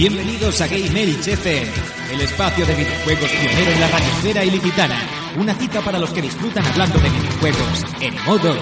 Bienvenidos a Game Elch FM, el espacio de videojuegos pionero en la radiosfera ilicitana. Una cita para los que disfrutan hablando de videojuegos en modo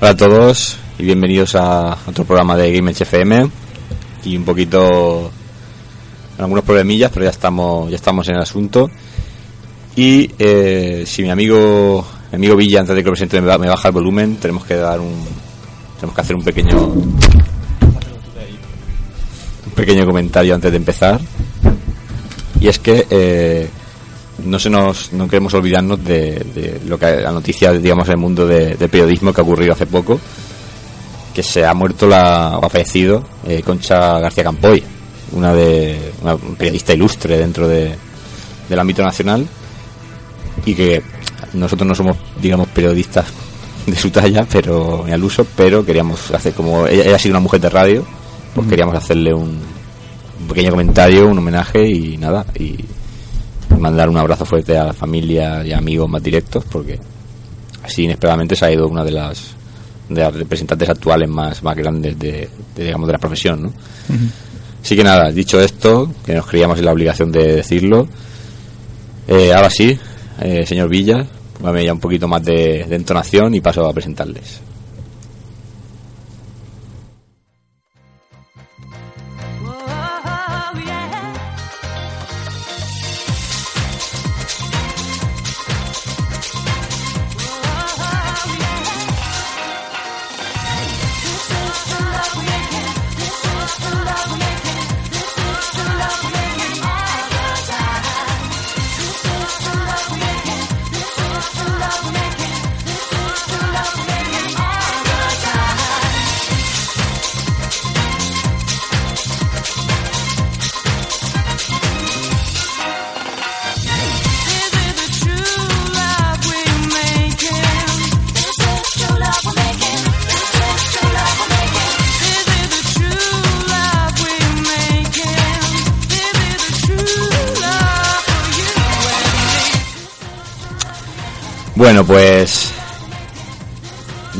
Hola a todos y bienvenidos a otro programa de Game FM y un poquito algunos problemillas pero ya estamos ya estamos en el asunto. Y eh, si mi amigo mi amigo Villa antes de que lo presente me, ba- me baja el volumen tenemos que dar un tenemos que hacer un pequeño un pequeño comentario antes de empezar. Y es que eh, no se nos no queremos olvidarnos de, de lo que la noticia digamos en el mundo de, de periodismo que ha ocurrido hace poco que se ha muerto la o ha fallecido eh, Concha García Campoy una de una periodista ilustre dentro de, del ámbito nacional y que nosotros no somos digamos periodistas de su talla pero ni al uso pero queríamos hacer como ella, ella ha sido una mujer de radio pues queríamos hacerle un, un pequeño comentario un homenaje y nada y mandar un abrazo fuerte a la familia y amigos más directos porque así inesperadamente se ha ido una de las de las representantes actuales más, más grandes de, de, digamos de la profesión ¿no? así que nada dicho esto que nos creíamos en la obligación de decirlo eh, ahora sí eh, señor Villa póngame ya un poquito más de, de entonación y paso a presentarles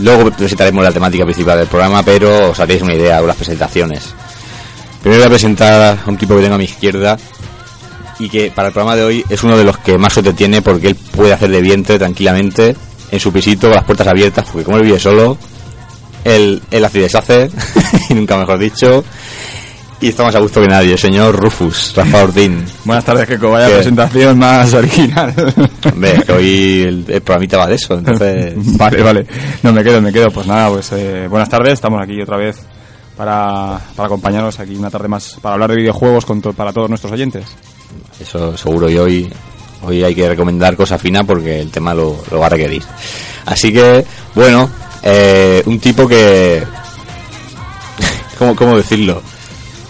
luego presentaremos la temática principal del programa, pero os haréis una idea con las presentaciones. Primero voy a presentar a un tipo que tengo a mi izquierda y que para el programa de hoy es uno de los que más suerte tiene porque él puede hacer de vientre tranquilamente en su pisito con las puertas abiertas, porque como él vive solo, él, él hace y deshace, y nunca mejor dicho, y está más a gusto que nadie, señor Rufus, Rafa Ordín. Buenas tardes, que vaya ¿Qué? presentación más original. Hombre, que hoy el, el programita va de eso, entonces... vale, vale. No, me quedo, me quedo. Pues nada, pues eh, buenas tardes. Estamos aquí otra vez para, para acompañaros aquí una tarde más para hablar de videojuegos con to- para todos nuestros oyentes. Eso seguro y hoy hoy hay que recomendar cosa fina porque el tema lo, lo va a requerir. Así que, bueno, eh, un tipo que... ¿Cómo, ¿Cómo decirlo?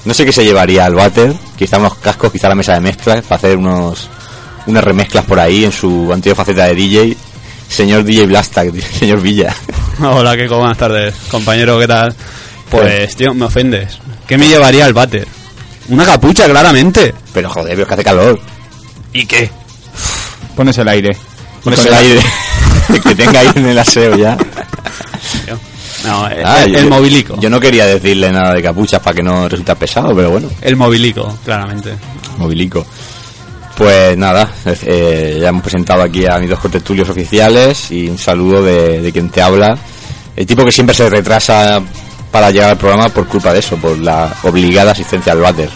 No sé qué se llevaría al váter, quizá unos cascos, quizá la mesa de mezclas, para hacer unos unas remezclas por ahí en su antigua faceta de DJ. Señor DJ Blasta, señor Villa. Hola, Kiko, buenas tardes. Compañero, ¿qué tal? Pues, tío, me ofendes. ¿Qué me llevaría al váter? Una capucha, claramente. Pero joder, pero es que hace calor. ¿Y qué? Pones el aire. Pones el aire. que tenga aire en el aseo ya. Tío. No, el, Ah, el- yo- el movilico. Yo no quería decirle nada de capuchas para que no resulte pesado, pero bueno, El movilico, claramente. movilico. Pues nada, eh, ya hemos presentado aquí a mis dos contertulios oficiales y un saludo de, de quien te habla. El tipo que siempre se retrasa para llegar al programa por culpa de eso, por la obligada asistencia al váter.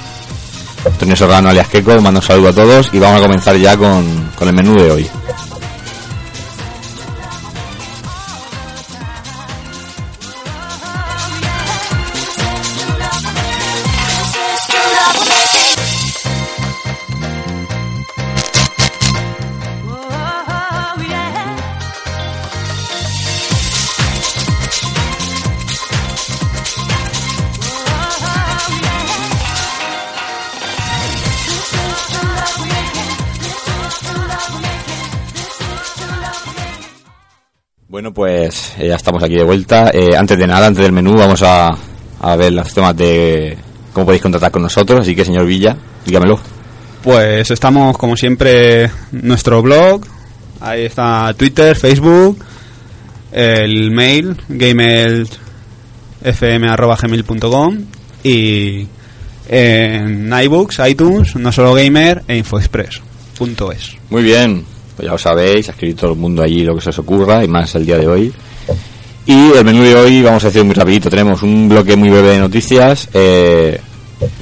Antonio Serrano alias Keco, mando un saludo a todos y vamos a comenzar ya con, con el menú de hoy. Ya estamos aquí de vuelta. Eh, antes de nada, antes del menú, vamos a, a ver los temas de cómo podéis contratar con nosotros. Así que, señor Villa, dígamelo. Pues estamos, como siempre, nuestro blog. Ahí está Twitter, Facebook, el mail, gamelfm.gmail.com y en iBooks, iTunes, no solo gamer e infoexpress.es. Muy bien, pues ya lo sabéis, ha escrito todo el mundo allí lo que se os ocurra y más el día de hoy. Y el menú de hoy vamos a decir muy rapidito, tenemos un bloque muy breve de noticias, eh,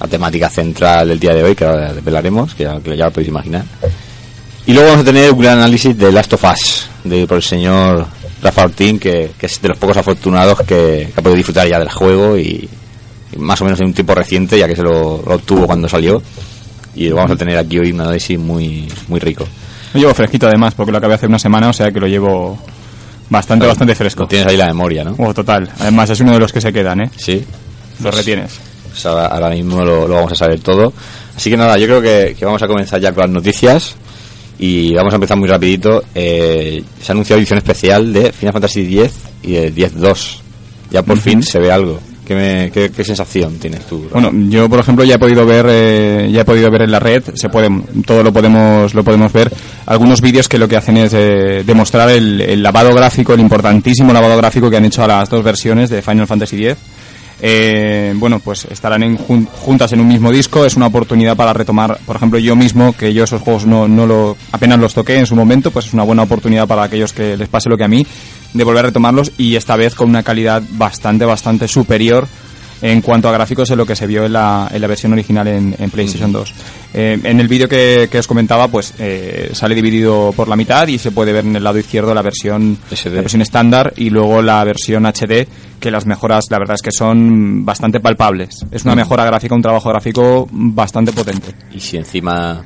la temática central del día de hoy que ahora desvelaremos, que ya, que ya lo podéis imaginar. Y luego vamos a tener un gran análisis de Last of Us, de, por el señor Rafa Ortín, que, que es de los pocos afortunados que, que ha podido disfrutar ya del juego y, y más o menos en un tiempo reciente, ya que se lo, lo obtuvo cuando salió. Y vamos a tener aquí hoy un análisis muy, muy rico. Lo llevo fresquito además, porque lo acabé hace una semana, o sea que lo llevo bastante, bastante fresco. Lo tienes ahí la memoria, ¿no? Oh, total. Además es uno de los que se quedan, ¿eh? Sí. Los retienes. Pues ahora, ahora mismo lo, lo vamos a saber todo. Así que nada, yo creo que, que vamos a comenzar ya con las noticias. Y vamos a empezar muy rapidito. Eh, se ha anunciado edición especial de Final Fantasy X y de 10-2. Ya por fin se ve algo. ¿Qué, me- qué, sensación tienes tú? Bueno, yo por ejemplo ya he podido ver, eh, ya he podido ver en la red, se puede, todo lo podemos, lo podemos ver, algunos vídeos que lo que hacen es eh, demostrar el, el lavado gráfico, el importantísimo lavado gráfico que han hecho a las dos versiones de Final Fantasy X. Eh, bueno, pues estarán en jun- juntas en un mismo disco. Es una oportunidad para retomar, por ejemplo, yo mismo, que yo esos juegos no, no lo, apenas los toqué en su momento, pues es una buena oportunidad para aquellos que les pase lo que a mí, de volver a retomarlos y esta vez con una calidad bastante, bastante superior en cuanto a gráficos de lo que se vio en la, en la versión original en, en PlayStation 2. Eh, en el vídeo que, que os comentaba, pues eh, sale dividido por la mitad y se puede ver en el lado izquierdo la versión, SD. la versión estándar y luego la versión HD, que las mejoras, la verdad es que son bastante palpables. Es una mejora gráfica, un trabajo gráfico bastante potente. Y si encima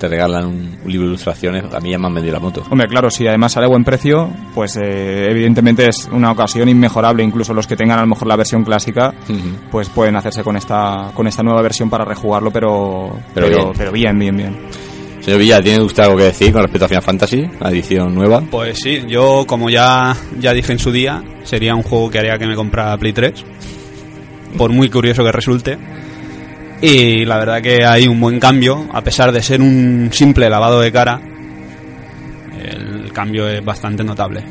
te regalan un, un libro de ilustraciones, a mí ya me han vendido la moto. Hombre, claro, si además sale a buen precio, pues eh, evidentemente es una ocasión inmejorable. Incluso los que tengan a lo mejor la versión clásica, pues pueden hacerse con esta con esta nueva versión para rejugarlo, pero Pero pero, bien. pero bien, bien, bien. Señor Villa, ¿tiene usted algo que decir con respecto a Final Fantasy, la edición nueva? Pues sí, yo como ya, ya dije en su día, sería un juego que haría que me comprara Play 3. Por muy curioso que resulte. Y la verdad que hay un buen cambio, a pesar de ser un simple lavado de cara, el cambio es bastante notable.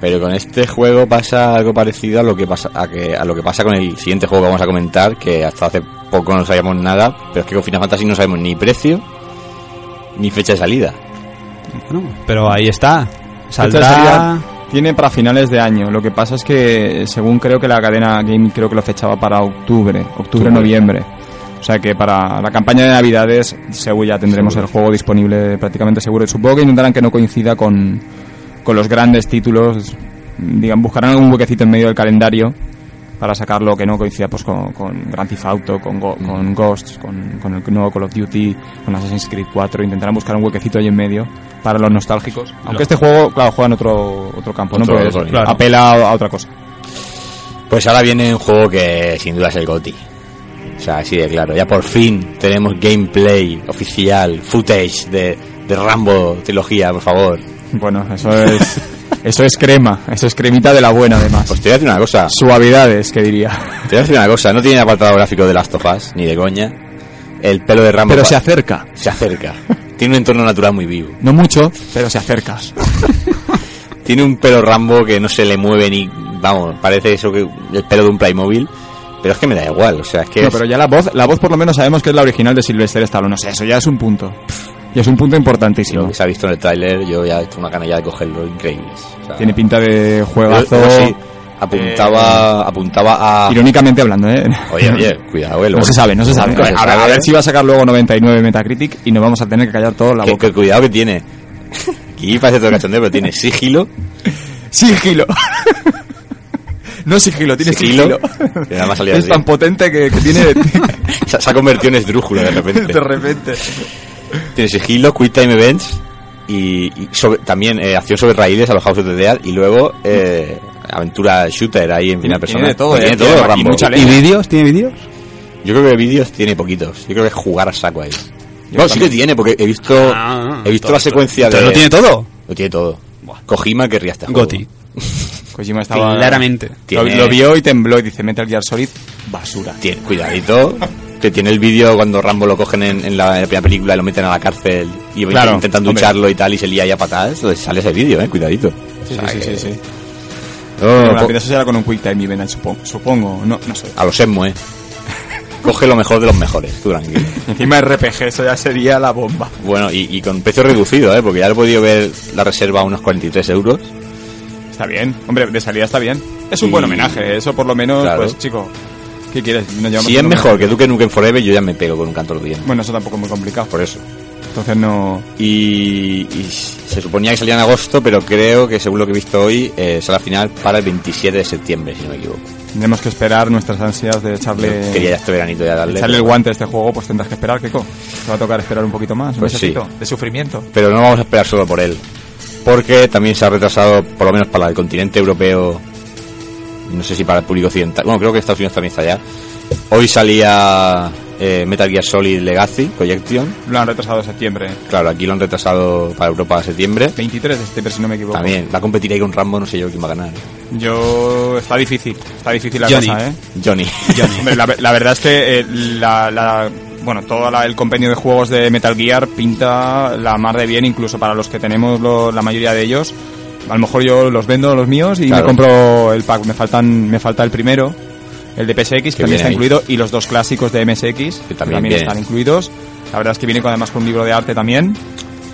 Pero con este juego pasa algo parecido a lo que pasa a, que, a lo que pasa con el siguiente juego que vamos a comentar, que hasta hace poco no sabíamos nada, pero es que con Final Fantasy no sabemos ni precio ni fecha de salida. Bueno, pero ahí está. Saldrá... Tiene para finales de año. Lo que pasa es que, según creo que la cadena Game, creo que lo fechaba para octubre, octubre-noviembre. O sea que para la campaña de Navidades, seguro ya tendremos el juego disponible prácticamente seguro. Supongo que intentarán que no coincida con, con los grandes títulos. Digan, buscarán algún huequecito en medio del calendario para sacarlo que no coincida pues con, con Grand Theft Auto, con, Go- con Ghosts, con, con el nuevo Call of Duty, con Assassin's Creed 4. Intentarán buscar un huequecito ahí en medio para los nostálgicos. Aunque este juego, claro, juega en otro, otro campo, ¿no? Porque apela a, a otra cosa. Pues ahora viene un juego que sin duda es el GOTY. O sea, así de claro. Ya por fin tenemos gameplay oficial, footage de, de Rambo trilogía, por favor. Bueno, eso es, eso es crema, eso es cremita de la buena además. Pues te voy a decir una cosa. Suavidades, que diría. Te voy a decir una cosa. No tiene apartado gráfico de Last of Us, ni de coña. El pelo de Rambo Pero se acerca. se acerca. Tiene un entorno natural muy vivo. No mucho, pero se acerca. Tiene un pelo Rambo que no se le mueve ni vamos, parece eso que el pelo de un Playmobil, pero es que me da igual, o sea, es que No, es- pero ya la voz, la voz por lo menos sabemos que es la original de Sylvester Stallone. O sea, eso ya es un punto. Y es un punto importantísimo. se ha visto en el tráiler, yo ya he hecho una gana ya de cogerlo increíbles. O sea, Tiene pinta de yo- juegazo. yo sí, apuntaba, apuntaba a... Irónicamente hablando, ¿eh? Oye, oye, cuidado, eh, No se sabe, no se sabe. A ver, a sabe. ver si va a sacar luego 99 Metacritic y nos vamos a tener que callar todo la Que, boca. que cuidado que tiene. Aquí parece todo cachondeo, pero tiene sigilo. Sigilo. no sigilo, tiene sigilo. Sigilo. Que nada más salía es así. tan potente que, que tiene Se, se ha convertido en esdrújula de repente. de repente. Tiene sigilo, Quick Time Events y, y sobre- también eh, acción sobre raíles a los House of the Dead y luego eh, aventura shooter ahí en primera persona. todo, Pues eh, tiene todo, tiene aquí Rambo. mucha ¿Y vídeos? ¿Tiene vídeos? Yo creo que vídeos tiene poquitos. Yo creo que es jugar a saco ahí. No, sí que tiene, porque he visto, Ah, he visto todo, la secuencia todo. de... ¿Lo tiene todo? Lo tiene todo. Kojima querría este juego. Goti. Kojima estaba... Claramente. Lo, lo vio y tembló y dice Metal Gear Solid, basura. Tiene, cuidadito, que tiene el vídeo cuando Rambo lo cogen en, en la, en la primera película y lo meten a la cárcel y Claro, intentan hombre. ducharlo y tal y se lía ya patadas. Entonces sale ese vídeo, eh, cuidadito. Sí, O sea sí, sí, que- sí, sí. Oh, Bueno, será con un Quick Time Event, supongo. Supongo, no, no sé. a los Shenmue, eh. Coge lo mejor de los mejores, tú tranquilo. Encima RPG, eso ya sería la bomba. Bueno, y, y con precio reducido, ¿eh? Porque ya he podido ver la reserva a unos 43 euros. Está bien, hombre, de salida está bien. Es un Y- buen homenaje, eso por lo menos, Claro. pues chico, ¿qué quieres? Nos llevamos Si es mejor que Duke Nukem Forever, yo ya me pego con un canto de dientes. Bueno, eso tampoco es muy complicado. Por eso. Entonces no... Y, y se suponía que salía en agosto, pero creo que según lo que he visto hoy, eh, será final para el 27 de septiembre, si no me equivoco. Tendremos que esperar nuestras ansias de echarle, Yo Quería ya este veranito ya darle. echarle el guante a este juego, pues tendrás que esperar, Kiko. Te va a tocar esperar un poquito más, un Pues sí. de sufrimiento. Pero no vamos a esperar solo por él. Porque también se ha retrasado, por lo menos para el continente europeo, no sé si para el público occidental. Bueno, creo que Estados Unidos también está ya. Hoy salía eh, Metal Gear Solid Legacy, Collection. Lo han retrasado a septiembre. Claro, aquí lo han retrasado para Europa a septiembre. 23 de septiembre, si no me equivoco. También, va a competir ahí con Rambo, no sé yo quién va a ganar. Yo... Está difícil, está difícil la Johnny. cosa, ¿eh? Johnny. Hombre, la, la verdad es que eh, la, la- bueno, todo la- el compendio de juegos de Metal Gear pinta la mar de bien, incluso para los que tenemos lo- la mayoría de ellos. A lo mejor yo los vendo los míos y Claro. me compro el pack. Me faltan, me falta el primero, el de PSX, que también está ahí. incluido, y los dos clásicos de MSX, que también también, están incluidos. La verdad es que viene con, además con un libro de arte también.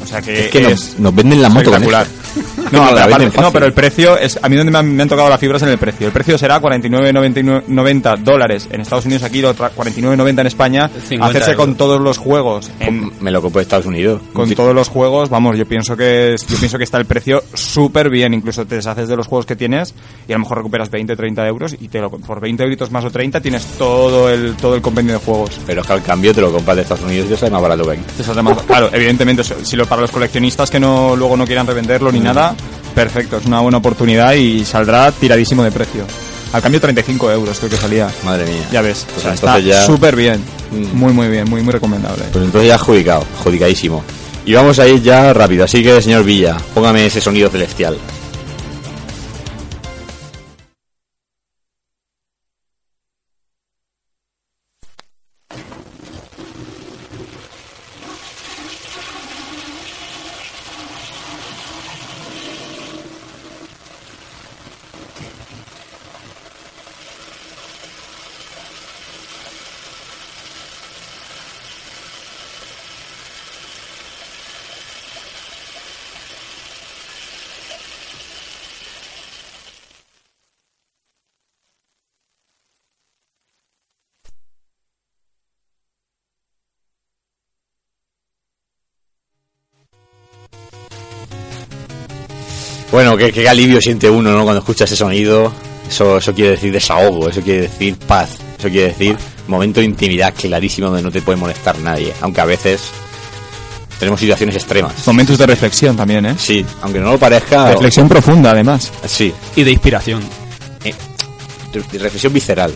O sea que Es que nos, nos venden la moto con espectacular. No, la venden no, pero el precio es a mí donde me han, me han tocado las fibras en el precio. El precio será 49.90 dólares en Estados Unidos, aquí lo tra- 49.90 en España. 50 Hacerse euros. con todos los juegos en, Me lo compro de Estados Unidos. con Sí. todos los juegos, vamos, yo pienso que es- yo pienso que está el precio súper bien, incluso te deshaces de los juegos que tienes y a lo mejor recuperas 20, 30 euros y te lo, por 20 euritos más o 30 tienes todo el todo el compendio de juegos. Pero es que al cambio te lo compras de Estados Unidos y te sale más barato que aquí. Te saldrá más- claro, evidentemente, si lo para los coleccionistas que no luego no quieran revenderlo ni nada, perfecto, es una buena oportunidad y saldrá tiradísimo de precio. Al cambio 35 euros creo que salía. Madre mía. Ya ves, Pues o sea, está ya- súper bien, Mm. muy muy bien, muy muy recomendable. Pues entonces ya adjudicado, adjudicadísimo. Y vamos a ir ya rápido, así que señor Villa, póngame ese sonido celestial. Qué, qué alivio siente uno, ¿no? Cuando escucha ese sonido. Eso, eso quiere decir desahogo, eso quiere decir paz, eso quiere decir momento de intimidad clarísimo donde no te puede molestar nadie. Aunque a veces tenemos situaciones extremas. Momentos de reflexión también, ¿eh? Sí, aunque no lo parezca. Reflexión profunda además. Sí, Y de inspiración. eh, de- reflexión visceral.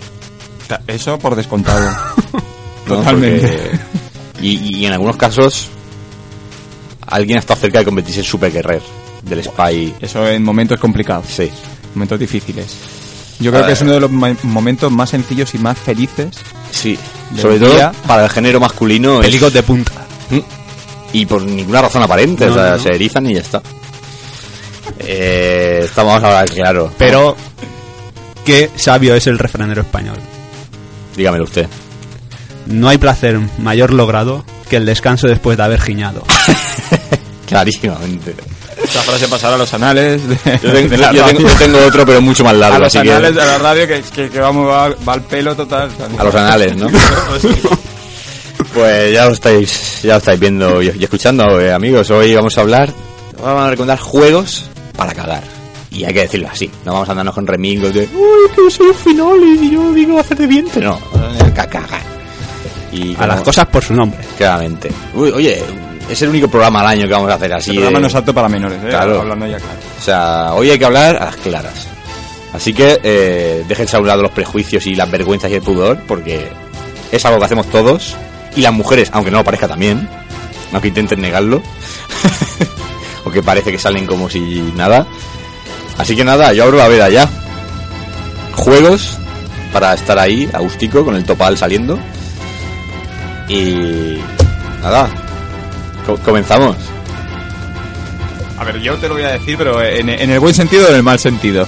Eso por descontado. ¿no? Totalmente. Porque- y, y en algunos casos alguien ha estado cerca de convertirse en super guerrer del spy. Eso en momentos complicados, Sí, momentos difíciles. Yo creo que es uno de los ma- momentos más sencillos y más felices. sí. Sobre todo día. para el género masculino. es- Peligros de punta. ¿Mm? Y por ninguna razón aparente, No, o sea, no, se erizan y ya está. Eh, estamos a hablar claro. Pero qué sabio es el refranero español. Dígamelo usted. No hay placer mayor logrado que el descanso después de haber giñado. Clarísimamente. Esa frase pasará a los anales de, Yo tengo, de la yo tengo- radio. yo tengo otro, pero mucho más largo. a los así que- anales de la radio que, que, que vamos, va, va al pelo total. a los anales, ¿no? Pues ya lo estáis, ya lo estáis viendo y, y escuchando, eh, amigos. Hoy vamos a hablar, vamos a recomendar juegos para cagar. Y hay que decirlo así, no vamos a andarnos con remingos de uy, que soy un finales y yo digo hacer de vientre. No, ca- cagar. Y A las cosas por su nombre. Claramente. Uy, oye, es el único programa al año que vamos a hacer así. El programa de- no es apto para menores, ¿eh? Claro. Hablando ya claro. O sea, hoy hay que hablar a las claras. Así que eh, déjense a un lado los prejuicios y las vergüenzas y el pudor, porque es algo que hacemos todos. Y las mujeres, aunque no lo parezca también, aunque intenten negarlo, o que parece que salen como si nada. Así que nada, yo abro la veda ya. Juegos para estar ahí, agustico, con el topal saliendo. Y nada, co- comenzamos. A ver, yo te lo voy a decir, pero en, en el buen sentido o en el mal sentido.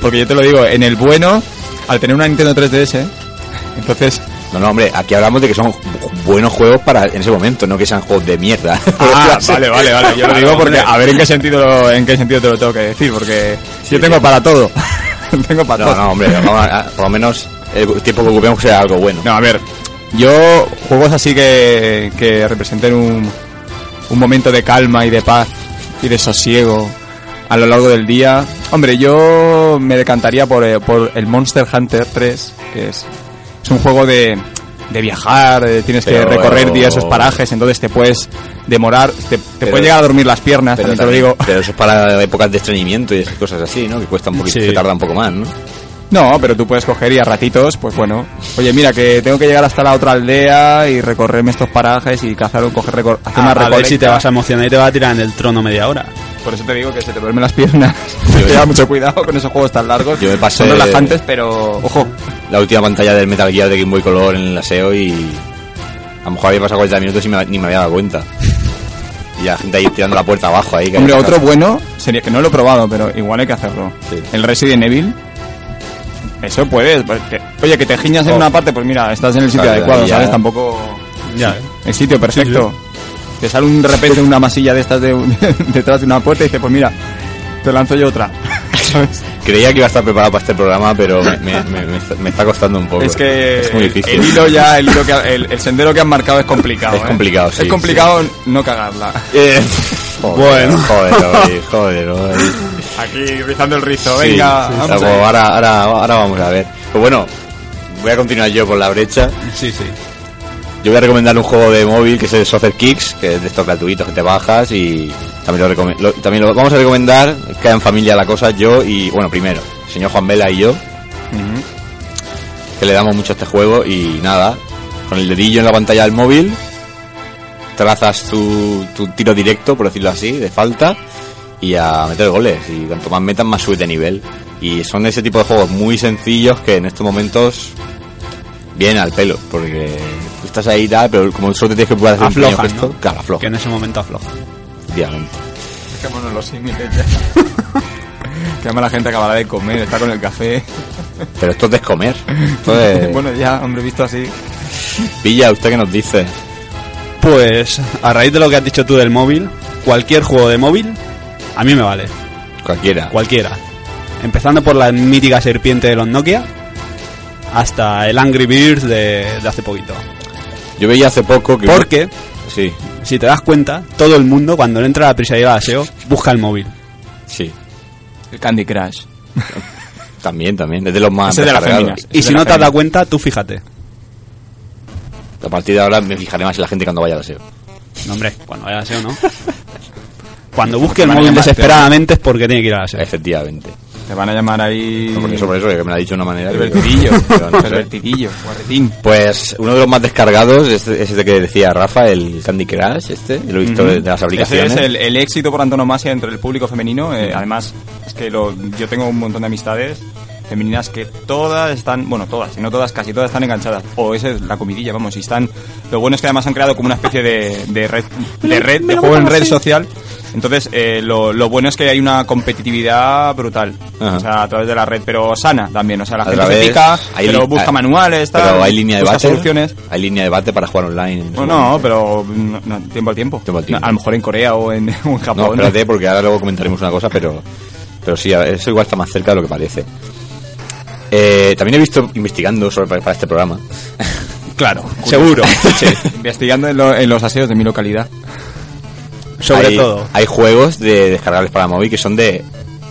Porque yo te lo digo, en el bueno, al tener una Nintendo 3DS, entonces... No, no, hombre, aquí hablamos de que son buenos juegos para en ese momento, no que sean juegos de mierda. Ah, vale, vale, vale. Yo lo digo porque hombre. a ver en qué sentido en qué sentido te lo tengo que decir, porque yo tengo para todo. tengo para No, todo. no, hombre, a- a- por lo menos el tiempo que ocupemos sea algo bueno. No, a ver, yo juegos así que, que representen un, un momento de calma y de paz y de sosiego a lo largo del día. Hombre, yo me decantaría por, eh, por el Monster Hunter 3, que es, es un juego de, de viajar, eh, tienes que Pero- recorrer diversos parajes, entonces te puedes demorar, te, te Pero- pueden llegar a dormir las piernas, Pero, también te lo digo. pero eso es para épocas de estreñimiento y esas cosas así, ¿no? Que cuesta un poquito, Sí. que tarda un poco más, ¿no? No, pero tú puedes coger y a ratitos, pues bueno. Oye, mira, que tengo que llegar hasta la otra aldea y recorrerme estos parajes y cazar o coger recor- hacer una A, a ver recolecta. si te vas a emocionar y te va a tirar en el trono media hora. Por eso te digo que se te duermen las piernas. Lleva mucho cuidado con esos juegos tan largos. Yo me pasé- Son relajantes, pero ojo. La última pantalla del Metal Gear de Game Boy Color en el aseo y a lo mejor había pasado 40 minutos y me- ni me había dado cuenta. Y la gente ahí tirando la puerta abajo ahí. que Hombre, otro bueno sería que no lo he probado, pero igual hay que hacerlo. Sí. El Resident Evil. Eso puedes. porque- oye, que te giñas en Oh. una parte, pues mira, estás en el sitio Claro, adecuado, ya. ¿sabes? Tampoco. Ya, El sitio perfecto. Te sale un de repente una masilla de estas de, detrás de una puerta y dices, pues mira, te lanzo yo otra. ¿Sabes? Creía que iba a estar preparado para este programa, pero me, me- me- me está- costando un poco. Es que es muy difícil. el hilo ya, el, hilo que, el, el sendero que han marcado es complicado. Es ¿eh? complicado, sí, Es complicado no cagarla. Eh, joder, Bueno. joder, hoy, joder, hoy. Aquí rizando el rizo, Sí, venga. sí, vamos ahora, ahora, ahora vamos a ver. Pues bueno, voy a continuar yo por la brecha. sí, sí. Yo voy a recomendar un juego de móvil que es el Soccer Kicks, que es de estos gratuitos que te bajas y también lo, recome- lo- también lo vamos a recomendar, que en familia la cosa, yo y, bueno, primero, el señor Juan Vela y yo, que le damos mucho a este juego y nada, con el dedillo en la pantalla del móvil, trazas tu, tu tiro directo, por decirlo así, de falta y a meter goles. Y cuanto más metas, más subes de nivel. Y son ese tipo de juegos muy sencillos que en estos momentos vienen al pelo, porque tú estás ahí y tal, pero como solo te tienes que poder hacer un Aflojan, pequeño gesto, ¿no? claro, afloja, Que en ese momento afloja. efectivamente. Dejémonos los símiles ya. que además la gente acabará de comer, está con el café. Pero esto es descomer. Esto es... bueno, ya, hombre, visto así. Villa, ¿usted qué nos dice? Pues, a raíz de lo que has dicho tú del móvil, cualquier juego de móvil, a mí me vale. Cualquiera. Cualquiera. Empezando por la mítica serpiente de los Nokia, hasta el Angry Birds de, de hace poquito. Yo veía hace poco que... Porque, Sí, si te das cuenta, todo el mundo, cuando le entra a la prisa y va a SEO, busca el móvil. sí. El Candy Crush. También, también. Es de los más Ese de las féminas. Y si no te has dado cuenta, tú fíjate. A partir de ahora me fijaré más en la gente cuando vaya a SEO. No, hombre, cuando vaya a SEO, ¿no? Cuando busque el móvil llamar, desesperadamente es porque tiene que ir a la SEO. Efectivamente. Te van a llamar ahí... No, porque sobre eso, que me lo ha dicho de una manera... El que- vertidillo. pero no el sé. vertidillo. Guarretín. Pues uno de los más descargados es es este que decía Rafa, el Candy Crush, este. Lo he visto Ujú. de, de las Ese aplicaciones. es el, el éxito por antonomasia entre el público femenino. eh, además, es que lo, yo tengo un montón de amistades femeninas que todas están, bueno, todas, si no todas, casi todas están enganchadas. O esa es la comidilla, vamos, y están... Lo bueno es que además han creado como una especie de, de red, de red, de juego en red social Entonces, eh, lo, lo bueno es que hay una competitividad brutal. Ajá. O sea, a través de la red, pero sana también. O sea, la A gente se pica, hay pero busca hay- manuales, tal, Pero hay línea de busca debate. soluciones. Hay línea de para jugar online. No, no, pero no, no, tiempo al tiempo. Tiempo al tiempo. A lo mejor en Corea o en, o en Japón. No, espérate, porque ahora luego comentaremos una cosa, pero, pero sí, eso igual está más cerca de lo que parece. Eh, también he visto, investigando sobre, para este programa, Claro, Seguro. Sí, investigando en, lo- en los aseos de mi localidad. Sobre hay, todo. hay juegos de descargables para móvil que son de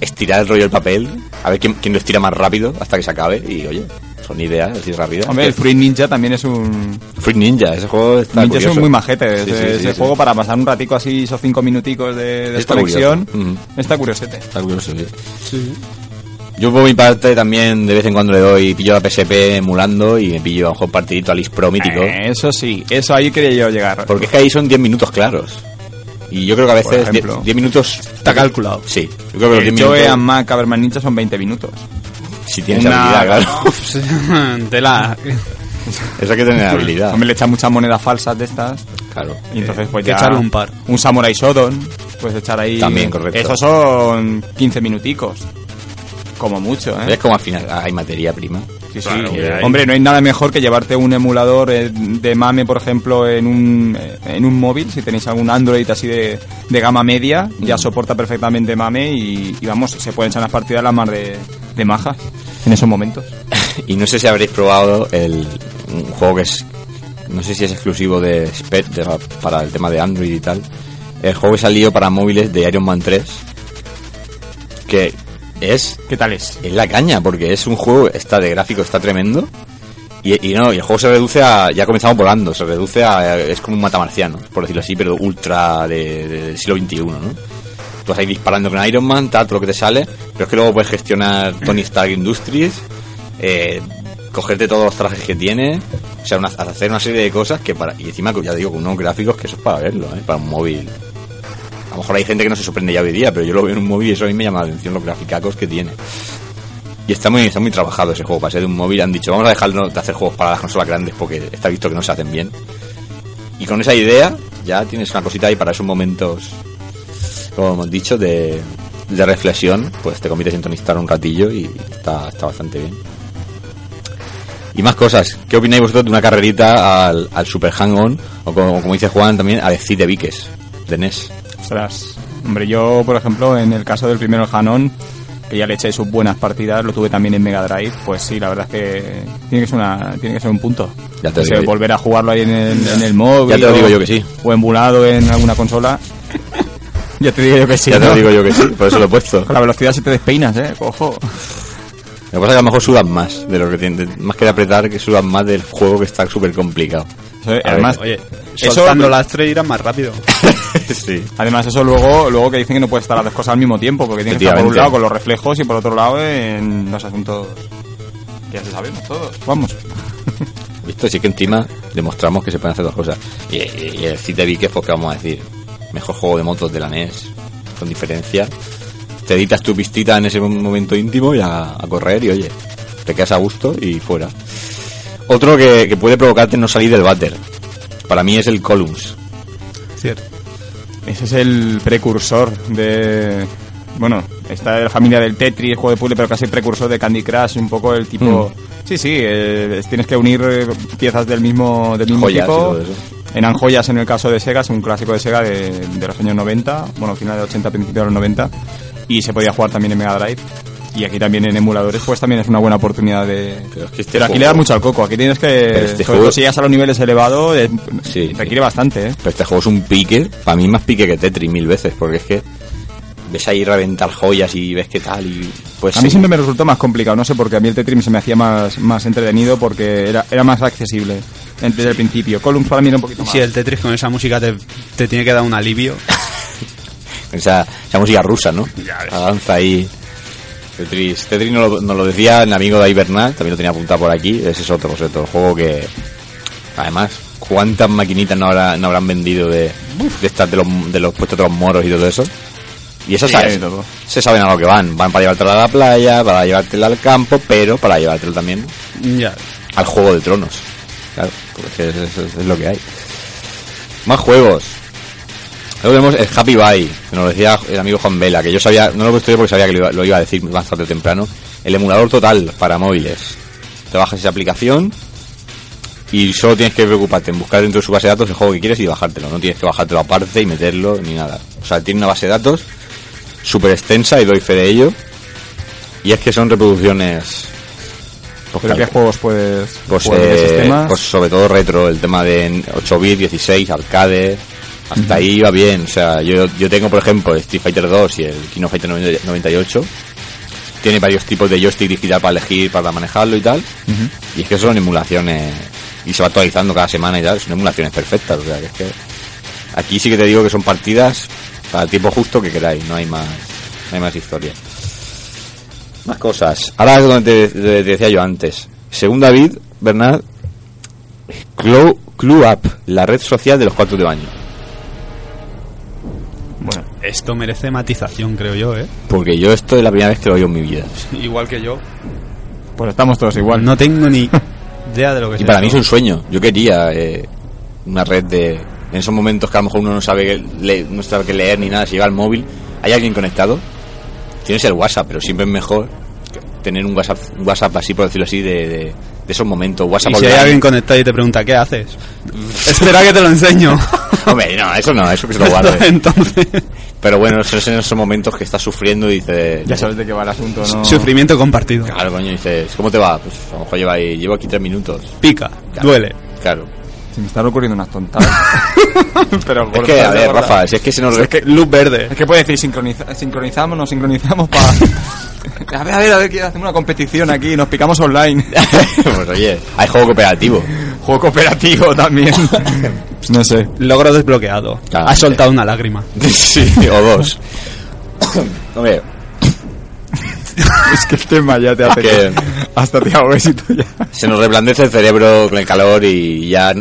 estirar el rollo del papel, a ver quién, quién lo estira más rápido hasta que se acabe, y oye, son ideas así rápidas. Hombre, el Fruit Ninja también es un... Fruit Ninja, ese juego está Ninja curioso. es muy majete. Sí, ese sí, sí, ese sí. juego para pasar un ratico así, esos cinco minuticos de, de Está desconexión, curioso. Ujú. está curiosete. Está curioso, sí. Yo por mi parte también de vez en cuando le doy, pillo la PSP emulando y me pillo a un partidito Alice Pro mítico. Eh, eso sí, eso ahí quería yo llegar. Porque es que ahí son 10 minutos claros. Y yo creo que a veces ejemplo. 10 10 minutos... Está calculado. Sí, yo creo que los 10 el minutos... Joe Mac Caberman Ninja son 20 minutos. Si tienes Una- habilidad, claro. Tela. Eso hay que tener habilidad. Hombre, le echan muchas monedas falsas de estas. Claro. Y entonces, pues que ya. echarle un par. Un Samurai Shodown. Puedes echar ahí. También, correcto. Esos son 15 minuticos. Como mucho, ¿eh? ¿Ves cómo al final hay materia prima? Sí, sí. Claro, que hay. Hombre, no hay nada mejor que llevarte un emulador eh, de MAME, por ejemplo, en un, eh, en un móvil. Si tenéis algún Android así de, de gama media, ya soporta perfectamente MAME y, y vamos, se pueden echar unas partidas las más de, de majas en esos momentos. Y no sé si habréis probado el, un juego que es... No sé si es exclusivo de, de- para el tema de Android y tal. El juego que salió para móviles de Iron Man 3. Que es ¿Qué tal es? es la caña, porque es un juego, está de gráfico, está tremendo. Y, y no, y el juego se reduce a. Ya comenzamos volando, se reduce a. Es como un matamarciano, por decirlo así, pero ultra de, de- del siglo XXI, ¿no? Tú vas ahí disparando con Iron Man, tal, todo lo que te sale, pero es que luego puedes gestionar Tony Stark Industries, eh, cogerte todos los trajes que tiene, o sea, una- hacer una serie de cosas que para. Y encima, ya digo, con unos gráficos que eso es para verlo, ¿eh? Para un móvil. A lo mejor hay gente que no se sorprende ya hoy día, pero yo lo veo en un móvil y eso a mí me llama la atención los graficacos que tiene. Y está muy, está muy trabajado ese juego. Para ser de un móvil han dicho, vamos a dejarlo de hacer juegos para las consolas grandes porque está visto que no se hacen bien. Y con esa idea ya tienes una cosita ahí para esos momentos, como hemos dicho, de, de reflexión. Pues te conviertes en Tony Stark un ratillo y está, está bastante bien. Y más cosas. ¿Qué opináis vosotros de una carrerita al, al Super Hang-On? O como, como dice Juan también, al Cid de Viques, de NES. Ostras. Hombre, yo, por ejemplo, en el caso del primero Hanon, que ya le eché sus buenas partidas, lo tuve también en Mega Drive, pues sí, la verdad es que tiene que ser, una, tiene que ser un punto. Ya te O sea, digo yo. volver a jugarlo ahí en el, en el móvil. Ya te lo o- digo yo que sí. O emulado en alguna consola. ya te digo yo que sí. ya te lo digo yo que sí, por eso lo he puesto. Con la velocidad se te despeinas, eh, cojo. Lo que pasa es que a lo mejor sudan más de lo que tienen, más que de apretar, que sudan más del juego que está súper complicado. Eso, eh, A Oye, Eso- soltando las tres irán más rápido. sí. Además, eso luego, luego que dicen que no puedes estar las dos cosas al mismo tiempo, porque tienes que estar por un lado con los reflejos y por otro lado en los asuntos que ya se sabemos todos. Vamos. Visto, sí que encima demostramos que se pueden hacer dos cosas. Y, y- y el Cid de Viques, pues que vamos a decir, mejor juego de motos de la NES, con diferencia. Te editas tu pistita en ese momento íntimo y a, a correr y oye, te quedas a gusto y fuera. Otro que, que puede provocarte no salir del váter. Para mí es el Columns. Cierto. Ese es el precursor de. Bueno, está de la familia del Tetris, juego de puzzle, pero casi precursor de Candy Crush, un poco el tipo. Sí, sí, eh, tienes que unir eh, piezas del mismo, del mismo Joyas tipo. todo eso. Eran joyas en el caso de Sega, es un clásico de Sega de, de los años 90, bueno, final de 80, principio de los 90, y se podía jugar también en Mega Drive. Y aquí también en emuladores, pues también es una buena oportunidad de. Pero es que este Pero aquí juego- le das mucho al coco, aquí tienes que. Pero este sobre juego- todo si llegas a los niveles elevados, Sí, requiere bastante, ¿eh? Pero este juego es un pique, para mí más pique que Tetris mil veces, porque es que ves ahí reventar joyas y ves qué tal y pues A mí siempre me resultó más complicado, no sé por qué a mí el Tetris se me hacía más, más entretenido porque era, era más accesible desde el principio. Columns para mí era un poquito más. Si el Tetris con esa música te, te tiene que dar un alivio. esa, esa música rusa, ¿no? La danza ahí. Tetris, Tetris nos lo, nos lo decía el amigo de Ibernal, también lo tenía apuntado por aquí. Ese es otro, pues, otro juego que, además, ¿cuántas maquinitas no, habrá- no habrán vendido de, de estas de los, de los puestos de los moros y todo eso? Y Sí, sabes, se saben a lo que van. Van para llevártelo a la playa, para llevártelo al campo, pero para llevártelo también Ya. al juego de tronos. Claro, porque es, es- es lo que hay. Más juegos. Luego tenemos el Happy Buy, que nos lo decía el amigo Juan Vela, que yo sabía, no lo yo porque sabía que lo iba, lo iba a decir más tarde o temprano. El emulador total para móviles. Te bajas esa aplicación y solo tienes que preocuparte en buscar dentro de su base de datos el juego que quieres y bajártelo. No tienes que bajártelo aparte y meterlo ni nada. O sea, tiene una base de datos súper extensa y doy fe de ello. Y es que son reproducciones. ¿Pero qué juegos puedes pues, eh, pues sobre todo retro, el tema de 8 bit, 16, arcade. Hasta ahí va bien. O sea, yo, yo tengo, por ejemplo, el Street Fighter 2 y el King of Fighter 90 98. Tiene varios tipos de joystick digital para elegir, para manejarlo y tal. Y es que son emulaciones. Y se va actualizando cada semana y tal. Son emulaciones perfectas. O sea, que es que. Aquí sí que te digo que son partidas para el tiempo justo que queráis. No hay más, no hay más historia. Más cosas. Ahora es donde te, decía yo antes. Según David, Bernard, Clue, Clue Up, la red social de los cuartos de baño. Esto merece matización, creo yo, ¿eh? Porque yo esto es la primera vez que lo oigo en mi vida. Igual que yo. pues estamos todos igual. No tengo ni idea de lo que Y para mí es un sueño. Yo quería eh, una red de... En esos momentos que a lo mejor uno no sabe, le- no sabe qué leer ni nada, si lleva el móvil, ¿hay alguien conectado? Tienes el WhatsApp, pero siempre es mejor tener un WhatsApp, un WhatsApp así, por decirlo así, de, de, de esos momentos. WhatsApp Y si hay alguien conectado y te pregunta, ¿qué haces? Espera que te lo enseño. Hombre, no, eso no, eso que se lo guarde. Entonces, Pero bueno, esos es en esos momentos que estás sufriendo y dices... Ya sabes de qué va el asunto, ¿no? sufrimiento compartido. Claro, coño, dices, ¿cómo te va? Pues a lo mejor lleva ahí, llevo aquí tres minutos. Pica, Claro. duele. Claro. Se me están ocurriendo unas tontadas. Pero Es que, a ver, Rafa, si es que se nos... Es que luz verde. Es que puede decir sincroniza- sincronizamos, nos sincronizamos para... a ver, a ver, a ver, que hacemos una competición aquí, nos picamos online. pues oye, hay juego cooperativo. Juego cooperativo también. no sé. Logro desbloqueado. Claro, Has soltado una lágrima. sí, o dos. Hombre, Es que el tema ya te hace Que-. Hasta te hago éxito ya. se nos reblandece el cerebro con el calor y ya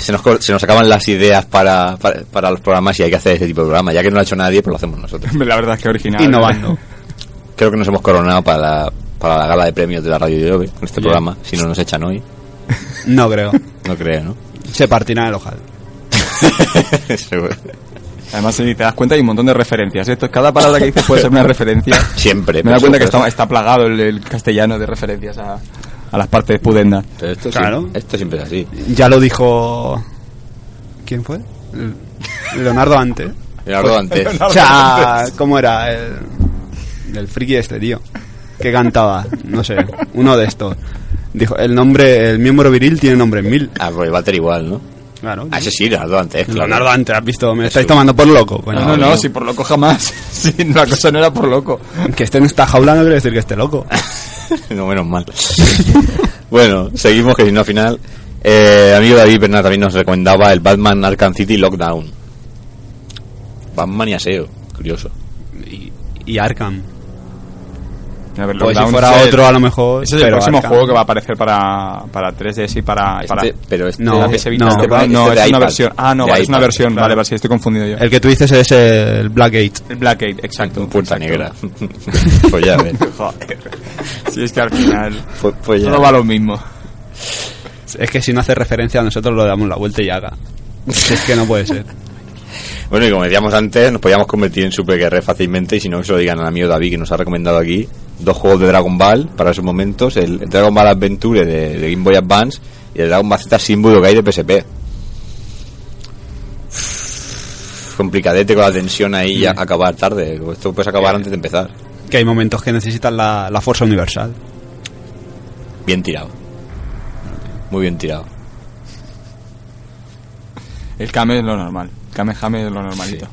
se nos, co- se nos acaban las ideas para, para, para los programas y hay que hacer ese tipo de programa. Ya que no lo ha hecho nadie, pues lo hacemos nosotros. La verdad es que original. Innovando. Creo que nos hemos coronado para la, para la gala de premios de la radio de hoy con este programa. Si no nos echan hoy, No creo. no creo, ¿no? Se partirá el ojal. Seguro. Además, si te das cuenta, hay un montón de referencias. Esto, cada palabra que dices puede ser una referencia. Siempre. Me da cuenta que está, está plagado el, el castellano de referencias a, a las partes pudendas. pero esto, sí- Claro. esto siempre es así. Ya lo dijo. ¿Quién fue? Leonardo antes. Leonardo antes. O sea, ¿cómo era? El, el friki este, tío. Que cantaba, no sé, uno de estos. Dijo, el nombre, el miembro viril tiene nombre en mil. Ah, pues Walter igual, ¿no? Claro. Ah, ese sí, Leonardo antes. claro. Leonardo antes, has visto, me Eso. estáis tomando por loco. coño. No, no, no, si por loco jamás. Si la cosa no era por loco. Que esté en esta jaula no quiere decir que esté loco. no, menos mal. bueno, seguimos, que si no al final. Eh, amigo David Bernard también nos recomendaba el Batman Arkham City Lockdown. Batman y aseo, curioso. Y, y Arkham. A ver, Pues si fuera el- otro a lo mejor. Ese es el pero próximo Arkham. juego que va a aparecer para, para 3DS y para... para Este, pero este, No, la PS Vita. no. Este Este no, de es una iPad. versión. Ah, no, vale, es una versión. claro. Vale, vale, sí, estoy confundido yo. El que tú dices es el Blackgate. El Blackgate, exacto. puerta exacto. negra. pues ya ves. Joder. Si es que al final... Pues, pues ya Todo va lo mismo. Es que si no hace referencia, nosotros lo damos la vuelta y haga. Es que no puede ser. Bueno, y como decíamos antes, nos podíamos convertir en super guerrero fácilmente y si no, que se lo digan al amigo David que nos ha recomendado aquí dos juegos de Dragon Ball para esos momentos, el, el Dragon Ball Adventure de, de Game Boy Advance y el Dragon Ball Z Symbol que hay de PSP. Complicadete con la tensión ahí y a- acabar tarde. Esto puedes acabar antes de empezar. Que hay momentos que necesitan la, la fuerza universal. Bien tirado. Muy bien tirado. El Kame es lo normal. Kamehame es lo normalito.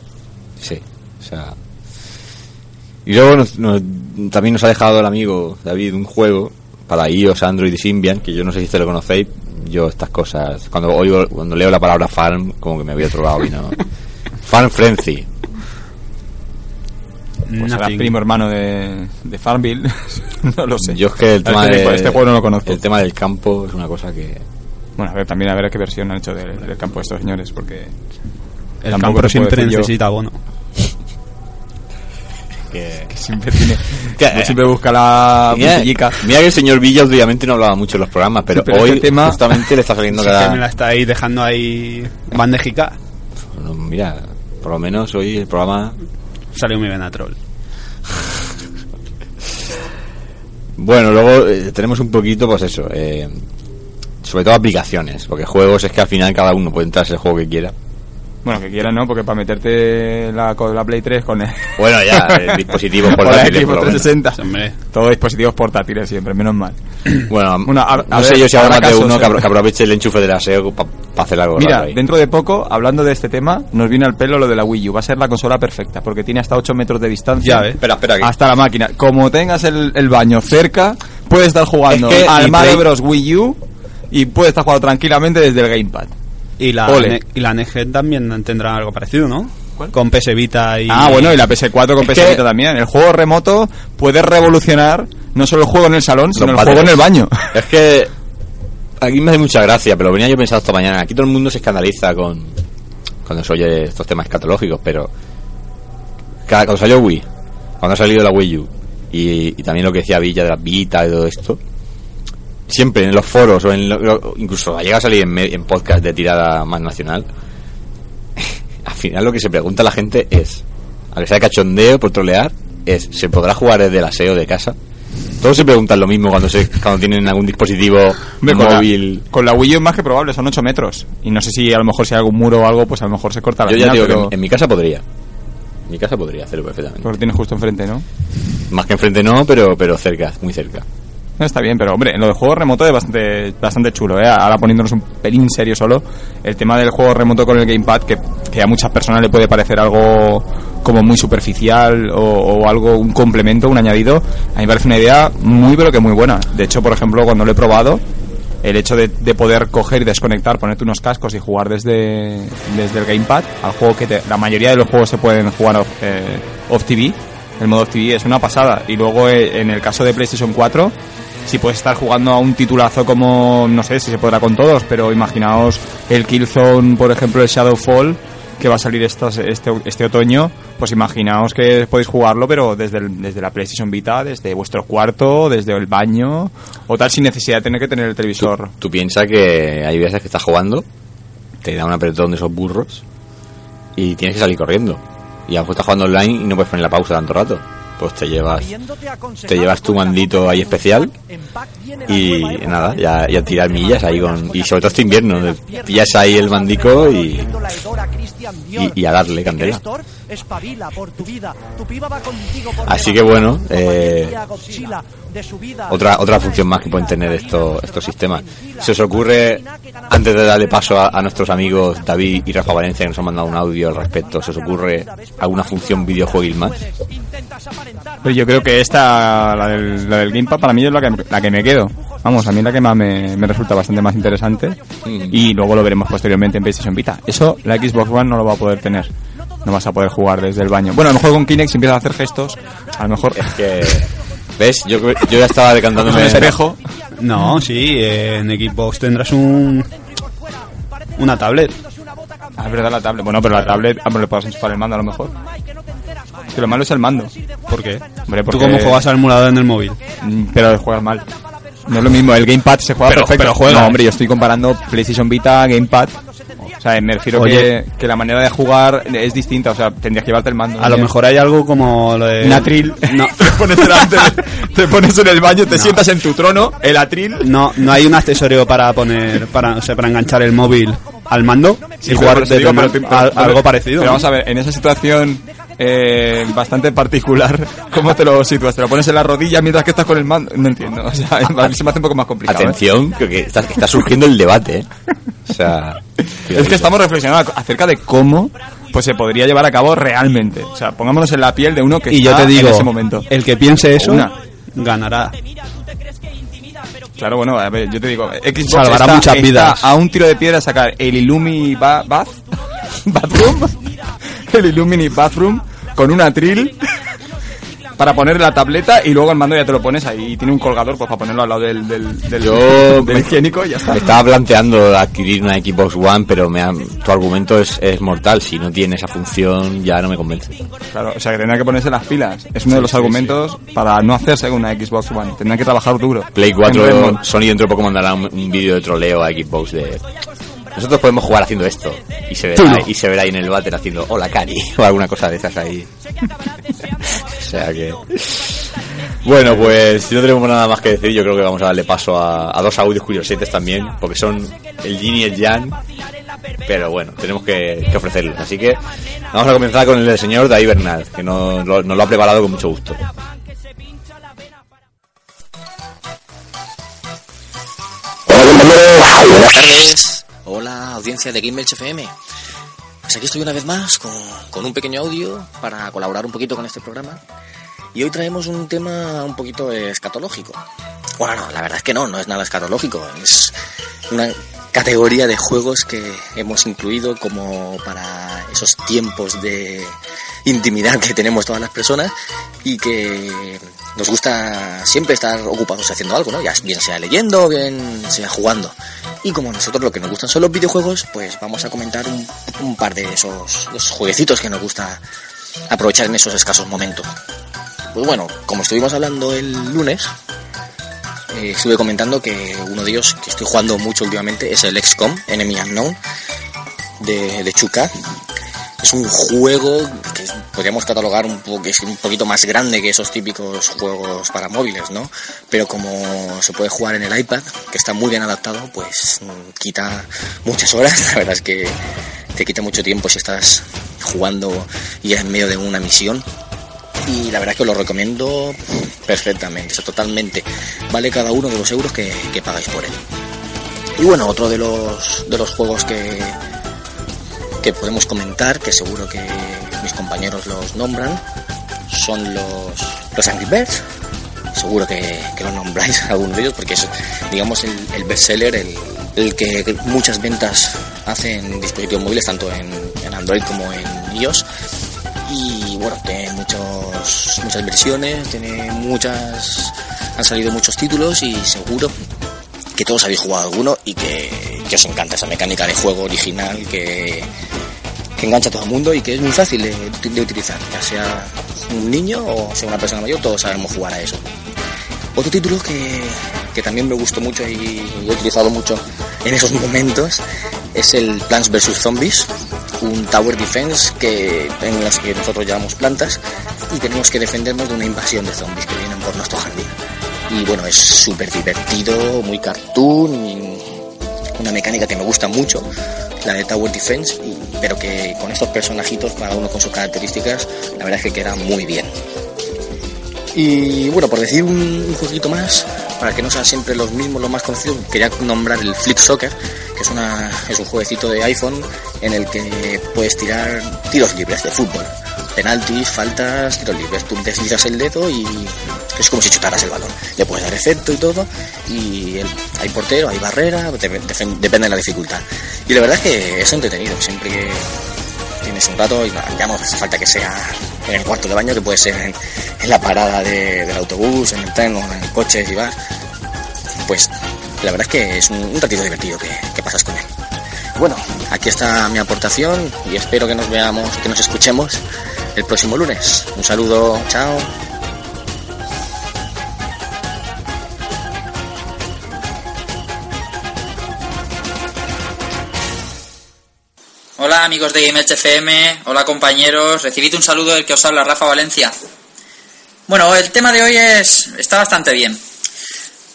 Sí, o sea. Y luego nos- nos- también nos ha dejado el amigo David un juego para iOS, Android y Symbian, que yo no sé si te lo conocéis. Yo estas cosas, cuando oigo, cuando leo la palabra farm, como que me voy a otro lado y no. Farm Frenzy. Pues será primo hermano de, de Farmville. no lo sé. Yo es que el tema Este- de, este juego no lo conozco. El tema del campo es una cosa que. Bueno, a ver, también a ver qué versión han hecho del, del campo estos señores, porque... El campo siempre necesita abono. Que... que siempre tiene... Que- siempre busca la Mira, mira que el señor Villa últimamente no hablaba mucho en los programas, pero, Sí, pero hoy este tema- justamente le está saliendo es que me la cada. está ahí dejando ahí bandejica. Bueno, mira, Por lo menos hoy el programa... Salió mi Venatrol. Bueno, luego eh, tenemos un poquito, pues eso, eh, sobre todo aplicaciones, porque juegos es que al final cada uno puede entrar el juego que quiera. Bueno, que quieras, ¿no? Porque para meterte la, con la Play 3 con el, Bueno, ya, el dispositivo con la portátil. Xbox 360. Hombre, Todos dispositivos portátiles siempre, menos mal. Bueno, Bueno, a- no a sé ver, yo si habrá más de uno que, eh. que aproveche el enchufe de la SEO para hacer algo Mira, raro ahí. dentro de poco, hablando de este tema, nos viene al pelo lo de la Wii U. Va a ser la consola perfecta, porque tiene hasta 8 metros de distancia. Ya ves. Espera, espera, Hasta la máquina. Como tengas el, el baño cerca, puedes estar jugando Es que al Mario Bros. Wii U y puedes estar jugando tranquilamente desde el Gamepad. Y la, Ole. Y la NG también tendrá algo parecido, ¿no? ¿Cuál? Con PS Vita y... Ah, bueno, y la PS4 con Es PS Vita también. El juego remoto puede revolucionar no solo el juego en el salón, sino el juego en el baño. Es que aquí me hace mucha gracia, pero venía yo pensando esta mañana. Aquí todo el mundo se escandaliza con cuando se oye estos temas escatológicos, pero cada, cuando salió Wii, cuando ha salido la Wii U y, y también lo que decía Villa de la Vita y todo esto, siempre en los foros o en lo- incluso llega a salir en, podcast de tirada más nacional, al final lo que se pregunta la gente es, a que sea cachondeo por trolear, es ¿se podrá jugar desde el aseo de casa? Todos se preguntan lo mismo cuando se cuando tienen algún dispositivo Hombre, con, móvil. La, con la Wii U es más que probable, son 8 metros. Y no sé si a lo mejor si hay algún muro o algo, pues a lo mejor se corta la Yo ya digo que en, en mi casa podría. En mi casa podría hacerlo perfectamente. lo tienes justo enfrente, ¿no? Más que enfrente no, pero pero cerca, muy cerca. No, está bien, pero hombre, lo de juego remoto es bastante, bastante chulo, ¿eh? Ahora poniéndonos un pelín serio solo, el tema del juego remoto con el gamepad, que, que a muchas personas le puede parecer algo como muy superficial o, algo, un complemento, un añadido, a mí me parece una idea muy pero que muy buena. De hecho, por ejemplo, cuando lo he probado, el hecho de, de poder coger y desconectar, ponerte unos cascos y jugar desde, desde el gamepad al juego que la mayoría de los juegos se pueden jugar off, eh, off TV, el modo off TV es una pasada. Y luego eh, en el caso de PlayStation 4, si puedes estar jugando a un titulazo como, no sé si se podrá con todos, pero imaginaos el Killzone, por ejemplo, el Shadowfall, que va a salir estas- este, este otoño, pues imaginaos que podéis jugarlo, pero desde, desde la PlayStation Vita, desde vuestro cuarto, desde el baño, o tal, sin necesidad de tener que tener el televisor. Tú piensas que hay veces que estás jugando, te da un apretón de esos burros y tienes que salir corriendo. Y a lo mejor estás jugando online y no puedes poner la pausa tanto rato. Pues te llevas te llevas tu mandito ahí especial y nada, ya, ya tirar millas ahí con... Y sobre todo este invierno, de- pillas ahí el mandico y, y, y a darle candela. Así que bueno, eh, otra otra función más que pueden tener estos estos sistemas. Se os ocurre, antes de darle paso a, a nuestros amigos David y Rafa Valencia que nos han mandado un audio al respecto, ¿se os ocurre alguna función videojueguil más? Pero yo creo que esta, la del, la del Gamepad, para mí es la que, la que me quedo. Vamos, a mí es la que más me, me resulta bastante más interesante. Y luego lo veremos posteriormente en PlayStation Vita. Eso la Xbox One no lo va a poder tener. No vas a poder jugar desde el baño. Bueno, a lo mejor con Kinect si empiezas a hacer gestos, a lo mejor... Que, ¿Ves? Yo, yo ya estaba decantándome... el espejo. No, sí, eh, en Xbox tendrás un... Una tablet. Ah, es verdad, la tablet. Bueno, pero la tablet, ah, pero le puedes enchufar el mando a lo mejor. Que lo malo es el mando. ¿Por qué? Hombre, ¿Tú cómo juegas al emulador en el móvil? Mm, Pero juegas mal. No es lo mismo, el Gamepad se juega Pero- perfecto. pero juegas. No, hombre, yo estoy comparando PlayStation Vita, Gamepad. O sea, me refiero Oye. que, que la manera de jugar es distinta. O sea, tendrías que llevarte el mando. A lo mejor hay algo como lo de... Un atril. No. te, pones delante, te pones en el baño, te sientas en tu trono, el atril. No, no hay un accesorio para poner, para, o sea, para enganchar el móvil al mando Sí, y jugar desde digo, pero pero- algo parecido. Pero ¿no? vamos a ver, en esa situación eh, bastante particular, ¿cómo te lo sitúas? ¿Te lo pones en la rodilla mientras que estás con el mando? No entiendo. O sea, a mí se me hace un poco más complicado. ¿eh? Atención, que, que está, que está surgiendo el debate, ¿eh? O sea... Es que estamos reflexionando acerca de cómo pues se podría llevar a cabo realmente. O sea, pongámonos en la piel de uno que y yo está te digo, en ese momento. el que piense eso Una. ganará. Claro, bueno, a ver, yo te digo, Xbox Salvará está, muchas está vidas. a un tiro de piedra sacar el Illumi ba- Bath, Bathroom, el Illumini Bathroom con un atril para poner la tableta y luego el mando ya te lo pones ahí y tiene un colgador pues para ponerlo al lado del, del, del, Yo del higiénico y ya está. Me estaba planteando adquirir una Xbox One, pero me ha- tu argumento es, es mortal. Si no tiene esa función, ya no me convence. Claro, o sea que tendrá que ponerse las pilas. Es uno de los argumentos para no hacerse una Xbox One. Tendrán que trabajar duro. Play En 4, Redmond. Sony dentro de poco mandará un, un vídeo de troleo a Xbox de... nosotros podemos jugar haciendo esto. Y se verá, y se verá ahí en el váter haciendo hola Cari o alguna cosa de esas ahí. o sea que. Bueno, pues si no tenemos nada más que decir, yo creo que vamos a darle paso a, dos audios curiosites también, porque son el Yin y el Yang. Pero bueno, tenemos que, ofrecerlos. Así que vamos a comenzar con el del señor David Bernal, que nos, nos lo ha preparado con mucho gusto. Buenas tardes. Hola, audiencia de Game FM. Pues aquí estoy una vez más con, con, un pequeño audio para colaborar un poquito con este programa. Y hoy traemos un tema un poquito escatológico. Bueno, la verdad es que no, no es nada escatológico. Es una categoría de juegos que hemos incluido como para esos tiempos de intimidad que tenemos todas las personas y que nos gusta siempre estar ocupados haciendo algo, ¿no? Ya bien sea leyendo, bien sea jugando. Y como a nosotros lo que nos gustan son los videojuegos, pues vamos a comentar un, par de esos, jueguecitos que nos gusta aprovechar en esos escasos momentos. Pues bueno, como estuvimos hablando el lunes, eh, estuve comentando que uno de ellos que estoy jugando mucho últimamente es el XCOM, Enemy Unknown, de, de Chuka. Es un juego que podríamos catalogar un poco, que un poquito más grande que esos típicos juegos para móviles, ¿no? Pero como se puede jugar en el iPad, que está muy bien adaptado, pues quita muchas horas. La verdad es que te quita mucho tiempo si estás jugando y en medio de una misión y la verdad es que os lo recomiendo perfectamente, totalmente. Vale cada uno de los euros que, pagáis por él. Y bueno, otro de los, de los juegos que, que podemos comentar, que seguro que mis compañeros los nombran, son los, los Angry Birds. Seguro que, que los nombráis algunos de ellos porque es, digamos, el, el bestseller, el, el que muchas ventas hacen en dispositivos móviles, tanto en, en Android como en iOS y bueno, tiene muchos, muchas versiones, tiene muchas, han salido muchos títulos y seguro que todos habéis jugado alguno y que, os encanta esa mecánica de juego original que, engancha a todo el mundo y que es muy fácil de, utilizar, ya sea un niño o sea una persona mayor, todos sabemos jugar a eso. Otro título que, que también me gustó mucho y he utilizado mucho en esos momentos es el Plants vs Zombies, un tower defense que, en que nosotros llevamos plantas y tenemos que defendernos de una invasión de zombies que vienen por nuestro jardín. Y bueno, es súper divertido, muy cartoon, una mecánica que me gusta mucho, la de Tower Defense, pero que con estos personajitos, cada uno con sus características, la verdad es que queda muy bien. Y bueno, por decir un, un jueguito más, para que no sean siempre los mismos, los más conocidos, quería nombrar el Flip Soccer, que es, una, es un jueguecito de iPhone en el que puedes tirar tiros libres de fútbol. Penaltis, faltas, tiros libres. Tú deslizas el dedo y es como si chutaras el balón. Le puedes dar efecto y todo. Y hay portero, hay barrera, depende de la dificultad. Y la verdad es que es entretenido. Siempre que tienes un rato, y ya no hace falta que sea en el cuarto de baño, que puede ser en, la parada del autobús, en el tren o en el coche si vas. Pues la verdad es que es un, ratito divertido que, pasas con él. Bueno, aquí está mi aportación y espero que nos veamos, que nos escuchemos el próximo lunes. Un saludo, chao. Hola amigos de FM, hola compañeros, recibid un saludo del que os habla Rafa Valencia. Bueno, el tema de hoy es está bastante bien.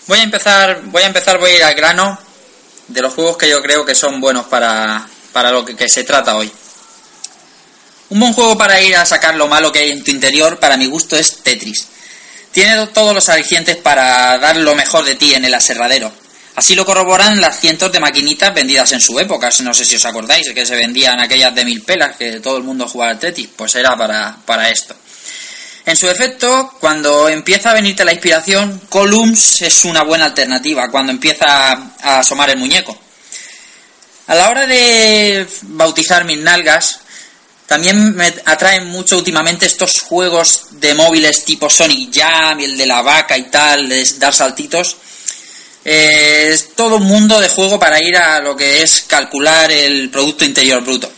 Voy a empezar, voy a empezar, voy a ir al grano de los juegos que yo creo que son buenos para, para lo que, se trata hoy. Un buen juego para ir a sacar lo malo que hay en tu interior, para mi gusto, es Tetris. Tiene todos los alicientes para dar lo mejor de ti en el aserradero. Así lo corroboran las cientos de maquinitas vendidas en su época. No sé si os acordáis que se vendían aquellas de mil pelas que todo el mundo jugaba Tetris. Pues era para, para esto. En su efecto, cuando empieza a venirte la inspiración, Columns es una buena alternativa cuando empieza a asomar el muñeco. A la hora de bautizar mis nalgas, también me atraen mucho últimamente estos juegos de móviles tipo Sonic Jam y el de la vaca y tal, de dar saltitos. Eh, es todo un mundo de juego para ir a lo que es calcular el Producto Interior Bruto.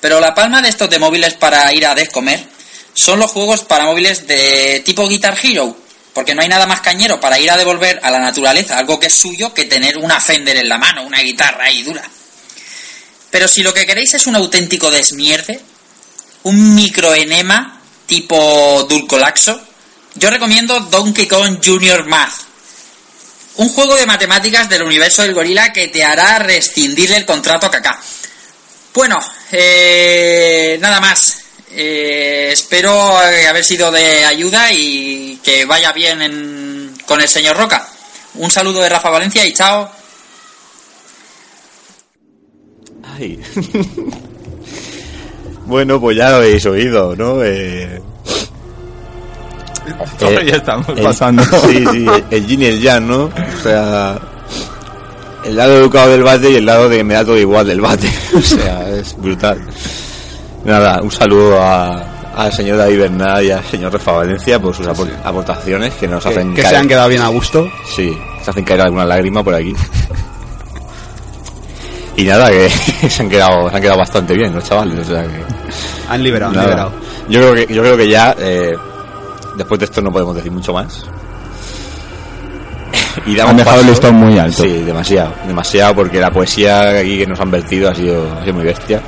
Pero la palma de estos de móviles para ir a descomer son los juegos para móviles de tipo Guitar Hero, porque no hay nada más cañero para ir a devolver a la naturaleza algo que es suyo que tener una Fender en la mano, una guitarra ahí dura. Pero si lo que queréis es un auténtico desmierde, un microenema tipo Dulcolaxo, yo recomiendo Donkey Kong Junior Math. Un juego de matemáticas del universo del gorila que te hará rescindirle el contrato a Kaká. Bueno, eh, nada más. Eh, espero eh, haber sido de ayuda y que vaya bien en- con el señor Roca. Un saludo de Rafa Valencia y chao. Ay. bueno, pues ya lo habéis oído, ¿no? Eh, eh, ya estamos el- pasando. Sí, sí, el yin y el yang, ¿no? O sea, el lado educado del bate y el lado de que me da todo igual del bate. O sea, es brutal. Nada, un saludo a- al señor David Bernal y al señor Rafa Valencia por sus apor- aportaciones que nos Que, hacen que caer- se han quedado bien a gusto. Sí, se hacen caer alguna lágrima por aquí. Y nada, que se han quedado, se han quedado bastante bien los chavales, o sea que. Han liberado, han liberado. Yo creo que, yo creo que ya, eh, después de esto no podemos decir mucho más. Y damos Han dejado el listón muy alto. Sí, demasiado, demasiado, porque la poesía aquí que nos han vertido ha sido, ha sido muy bestia.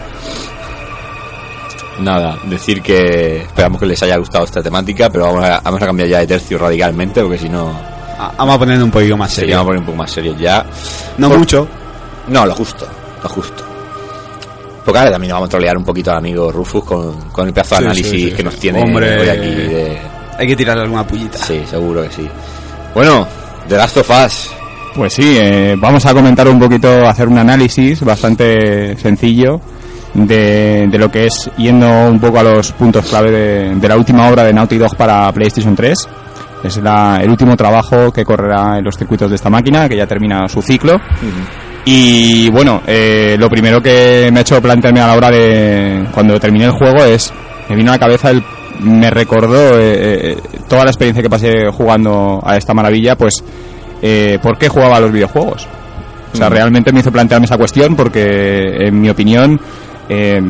Nada, decir que esperamos que les haya gustado esta temática, pero vamos a, vamos a cambiar ya de tercio radicalmente, porque si no, Ah, Vamos a poner un poquito más sería vamos a serio. poner un poco más serios ya. No Por- mucho. No, lo justo, lo justo. Porque ahora también vamos a trolear un poquito al amigo Rufus con, con el pedazo de Sí, análisis sí, sí, que sí. nos tiene Hombre. hoy aquí. De... Hay que tirarle alguna pullita. Sí, seguro que sí. Bueno, The Last of Us. Pues sí, eh, vamos a comentar un poquito, hacer un análisis bastante sencillo de, de lo que es yendo un poco a los puntos clave de, de la última obra de Naughty Dog para PlayStation 3. Es la- el último trabajo que correrá en los circuitos de esta máquina, que ya termina su ciclo. Y bueno, eh, lo primero que me ha hecho plantearme a la hora de cuando terminé el juego es, me vino a la cabeza el, me recordó eh, eh, toda la experiencia que pasé jugando a esta maravilla, pues, eh, ¿por qué jugaba a los videojuegos? O sea, realmente me hizo plantearme esa cuestión porque, en mi opinión, eh,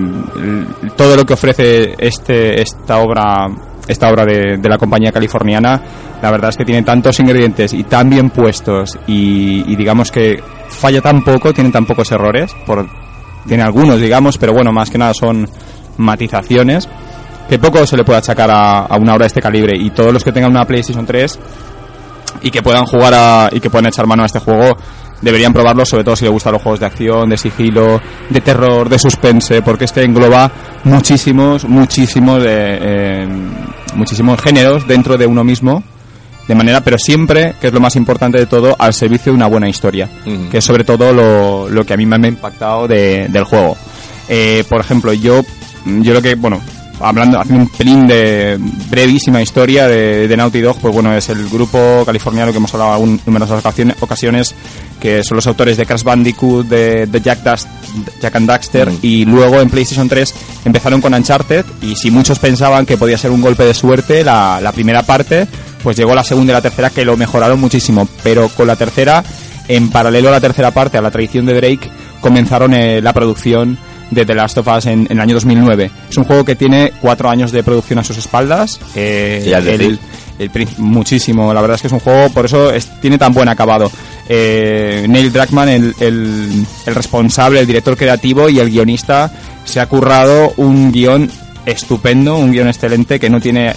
todo lo que ofrece este esta obra esta obra de, de la compañía californiana la verdad es que tiene tantos ingredientes y tan bien puestos y, digamos que falla tan poco tiene tan pocos errores por tiene algunos digamos pero bueno más que nada son matizaciones que poco se le puede achacar a, a una obra de este calibre. Y todos los que tengan una PlayStation 3 y que puedan jugar a, y que puedan echar mano a este juego deberían probarlo sobre todo si les gustan los juegos de acción, de sigilo, de terror, de suspense, porque es que engloba muchísimos, muchísimos, eh, eh, muchísimos géneros dentro de uno mismo, de manera, pero siempre, que es lo más importante de todo, al servicio de una buena historia, que es sobre todo lo, lo que a mí me ha impactado de- del juego. Eh, por ejemplo, yo, yo lo que, bueno, hablando, haciendo un pelín de brevísima historia de, de Naughty Dog, pues bueno, es el grupo californiano que hemos hablado en numerosas ocasiones, ocasiones, que son los autores de Crash Bandicoot, de, de Jack, Dust- Jack and Daxter, Mm. y luego en PlayStation 3 empezaron con Uncharted, y si muchos pensaban que podía ser un golpe de suerte la, la primera parte, pues llegó la segunda y la tercera que lo mejoraron muchísimo, pero con la tercera, en paralelo a la tercera parte, a la tradición de Drake, comenzaron eh, la producción de The Last of Us en, en el año 2009. Es un juego que tiene cuatro años de producción a sus espaldas. eh, Ya el- el muchísimo, la verdad es que es un juego, por eso es- tiene tan buen acabado. Eh, Neil Druckmann, el, el- el responsable, el director creativo y el guionista, se ha currado un guion estupendo, un guion excelente que no tiene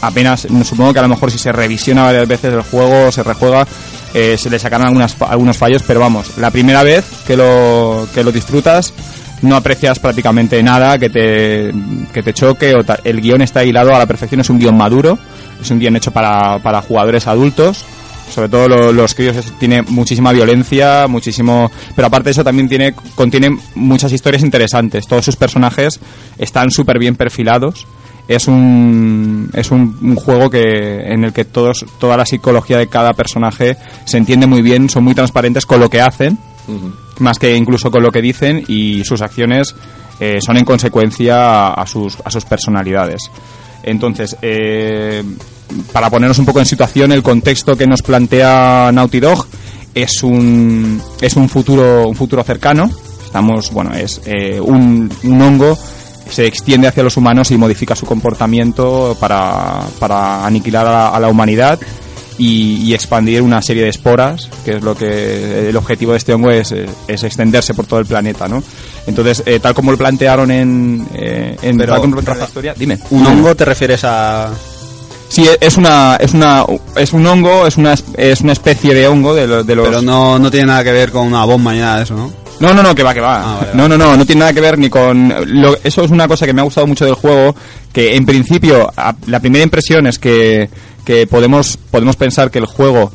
apenas, supongo que a lo mejor si se revisiona varias veces el juego, se rejuega, eh, se le sacarán algunas, algunos fallos, pero vamos, la primera vez que lo, que lo disfrutas, no aprecias prácticamente nada que te, que te choque. O el guion está hilado a la perfección, es un guion maduro, es un guion hecho para, para jugadores adultos. Sobre todo lo- los críos tiene muchísima violencia, muchísimo, pero aparte de eso también tiene contiene muchas historias interesantes. Todos sus personajes están súper bien perfilados. Es un es un, un juego que en el que todos toda la psicología de cada personaje se entiende muy bien, son muy transparentes con lo que hacen más que incluso con lo que dicen y sus acciones eh, son en consecuencia a, a sus, a sus personalidades. Entonces, eh, para ponernos un poco en situación, el contexto que nos plantea Naughty Dog es un, es un futuro, un futuro cercano. Estamos, bueno, es eh, un, un hongo se extiende hacia los humanos y modifica su comportamiento para, para aniquilar a la, a la humanidad y, y expandir una serie de esporas, que es lo que el objetivo de este hongo es, es extenderse por todo el planeta, ¿no? Entonces, eh, tal como lo plantearon en, eh, en Pero- Dragon Ball Historia, dime. ¿Un hongo te refieres a...? Sí, es una, es una, es un hongo, es una, es una especie de hongo de, lo- de los. Pero no, no tiene nada que ver con una bomba ni nada de eso, ¿no? No, no, no, que va, que va. Ah, vale, No, no, no, no tiene nada que ver ni con... lo- eso es una cosa que me ha gustado mucho del juego, que en principio a- la primera impresión es que, que podemos, podemos pensar que el juego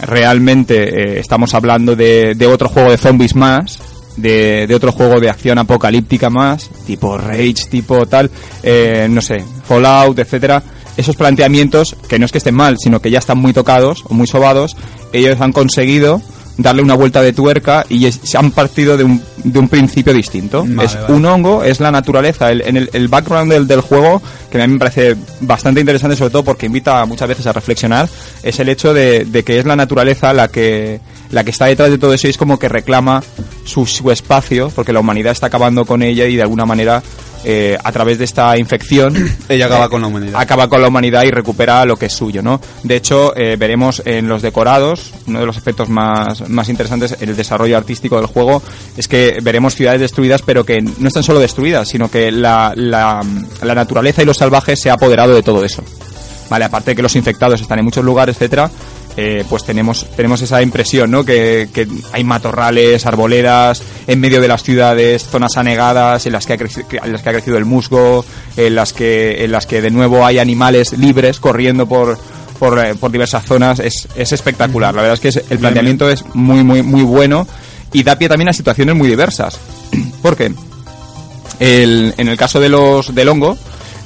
realmente eh, estamos hablando de, de otro juego de zombies más, de, de otro juego de acción apocalíptica más, tipo Rage, tipo tal, eh, no sé, Fallout, etcétera. Esos planteamientos, que no es que estén mal, sino que ya están muy tocados o muy sobados, ellos han conseguido darle una vuelta de tuerca y es- se han partido de un, de un principio distinto. Vale, es vale. un hongo, es la naturaleza, el, en el, el background del, del juego, que a mí me parece bastante interesante, sobre todo porque invita muchas veces a reflexionar, es el hecho de, de que es la naturaleza la que, la que está detrás de todo eso y es como que reclama su, su espacio, porque la humanidad está acabando con ella y de alguna manera, eh, a través de esta infección, Ella acaba con la humanidad. acaba con la humanidad y recupera lo que es suyo, ¿no? De hecho, eh, veremos en los decorados, uno de los efectos más, más interesantes, el desarrollo artístico del juego, es que veremos ciudades destruidas, pero que no están solo destruidas, sino que la, la, la naturaleza y los salvajes se ha apoderado de todo eso. Vale, aparte de que los infectados están en muchos lugares, etcétera, eh, pues tenemos, tenemos esa impresión, ¿no? Que, que hay matorrales, arboledas, en medio de las ciudades, zonas anegadas, en las que ha, creci- en las que ha crecido el musgo, en las que, en las que de nuevo hay animales libres corriendo por, por, eh, por diversas zonas. Es, es espectacular. La verdad es que es- el planteamiento es muy, muy, muy bueno y da pie también a situaciones muy diversas. Porque el- en el caso de los del hongo,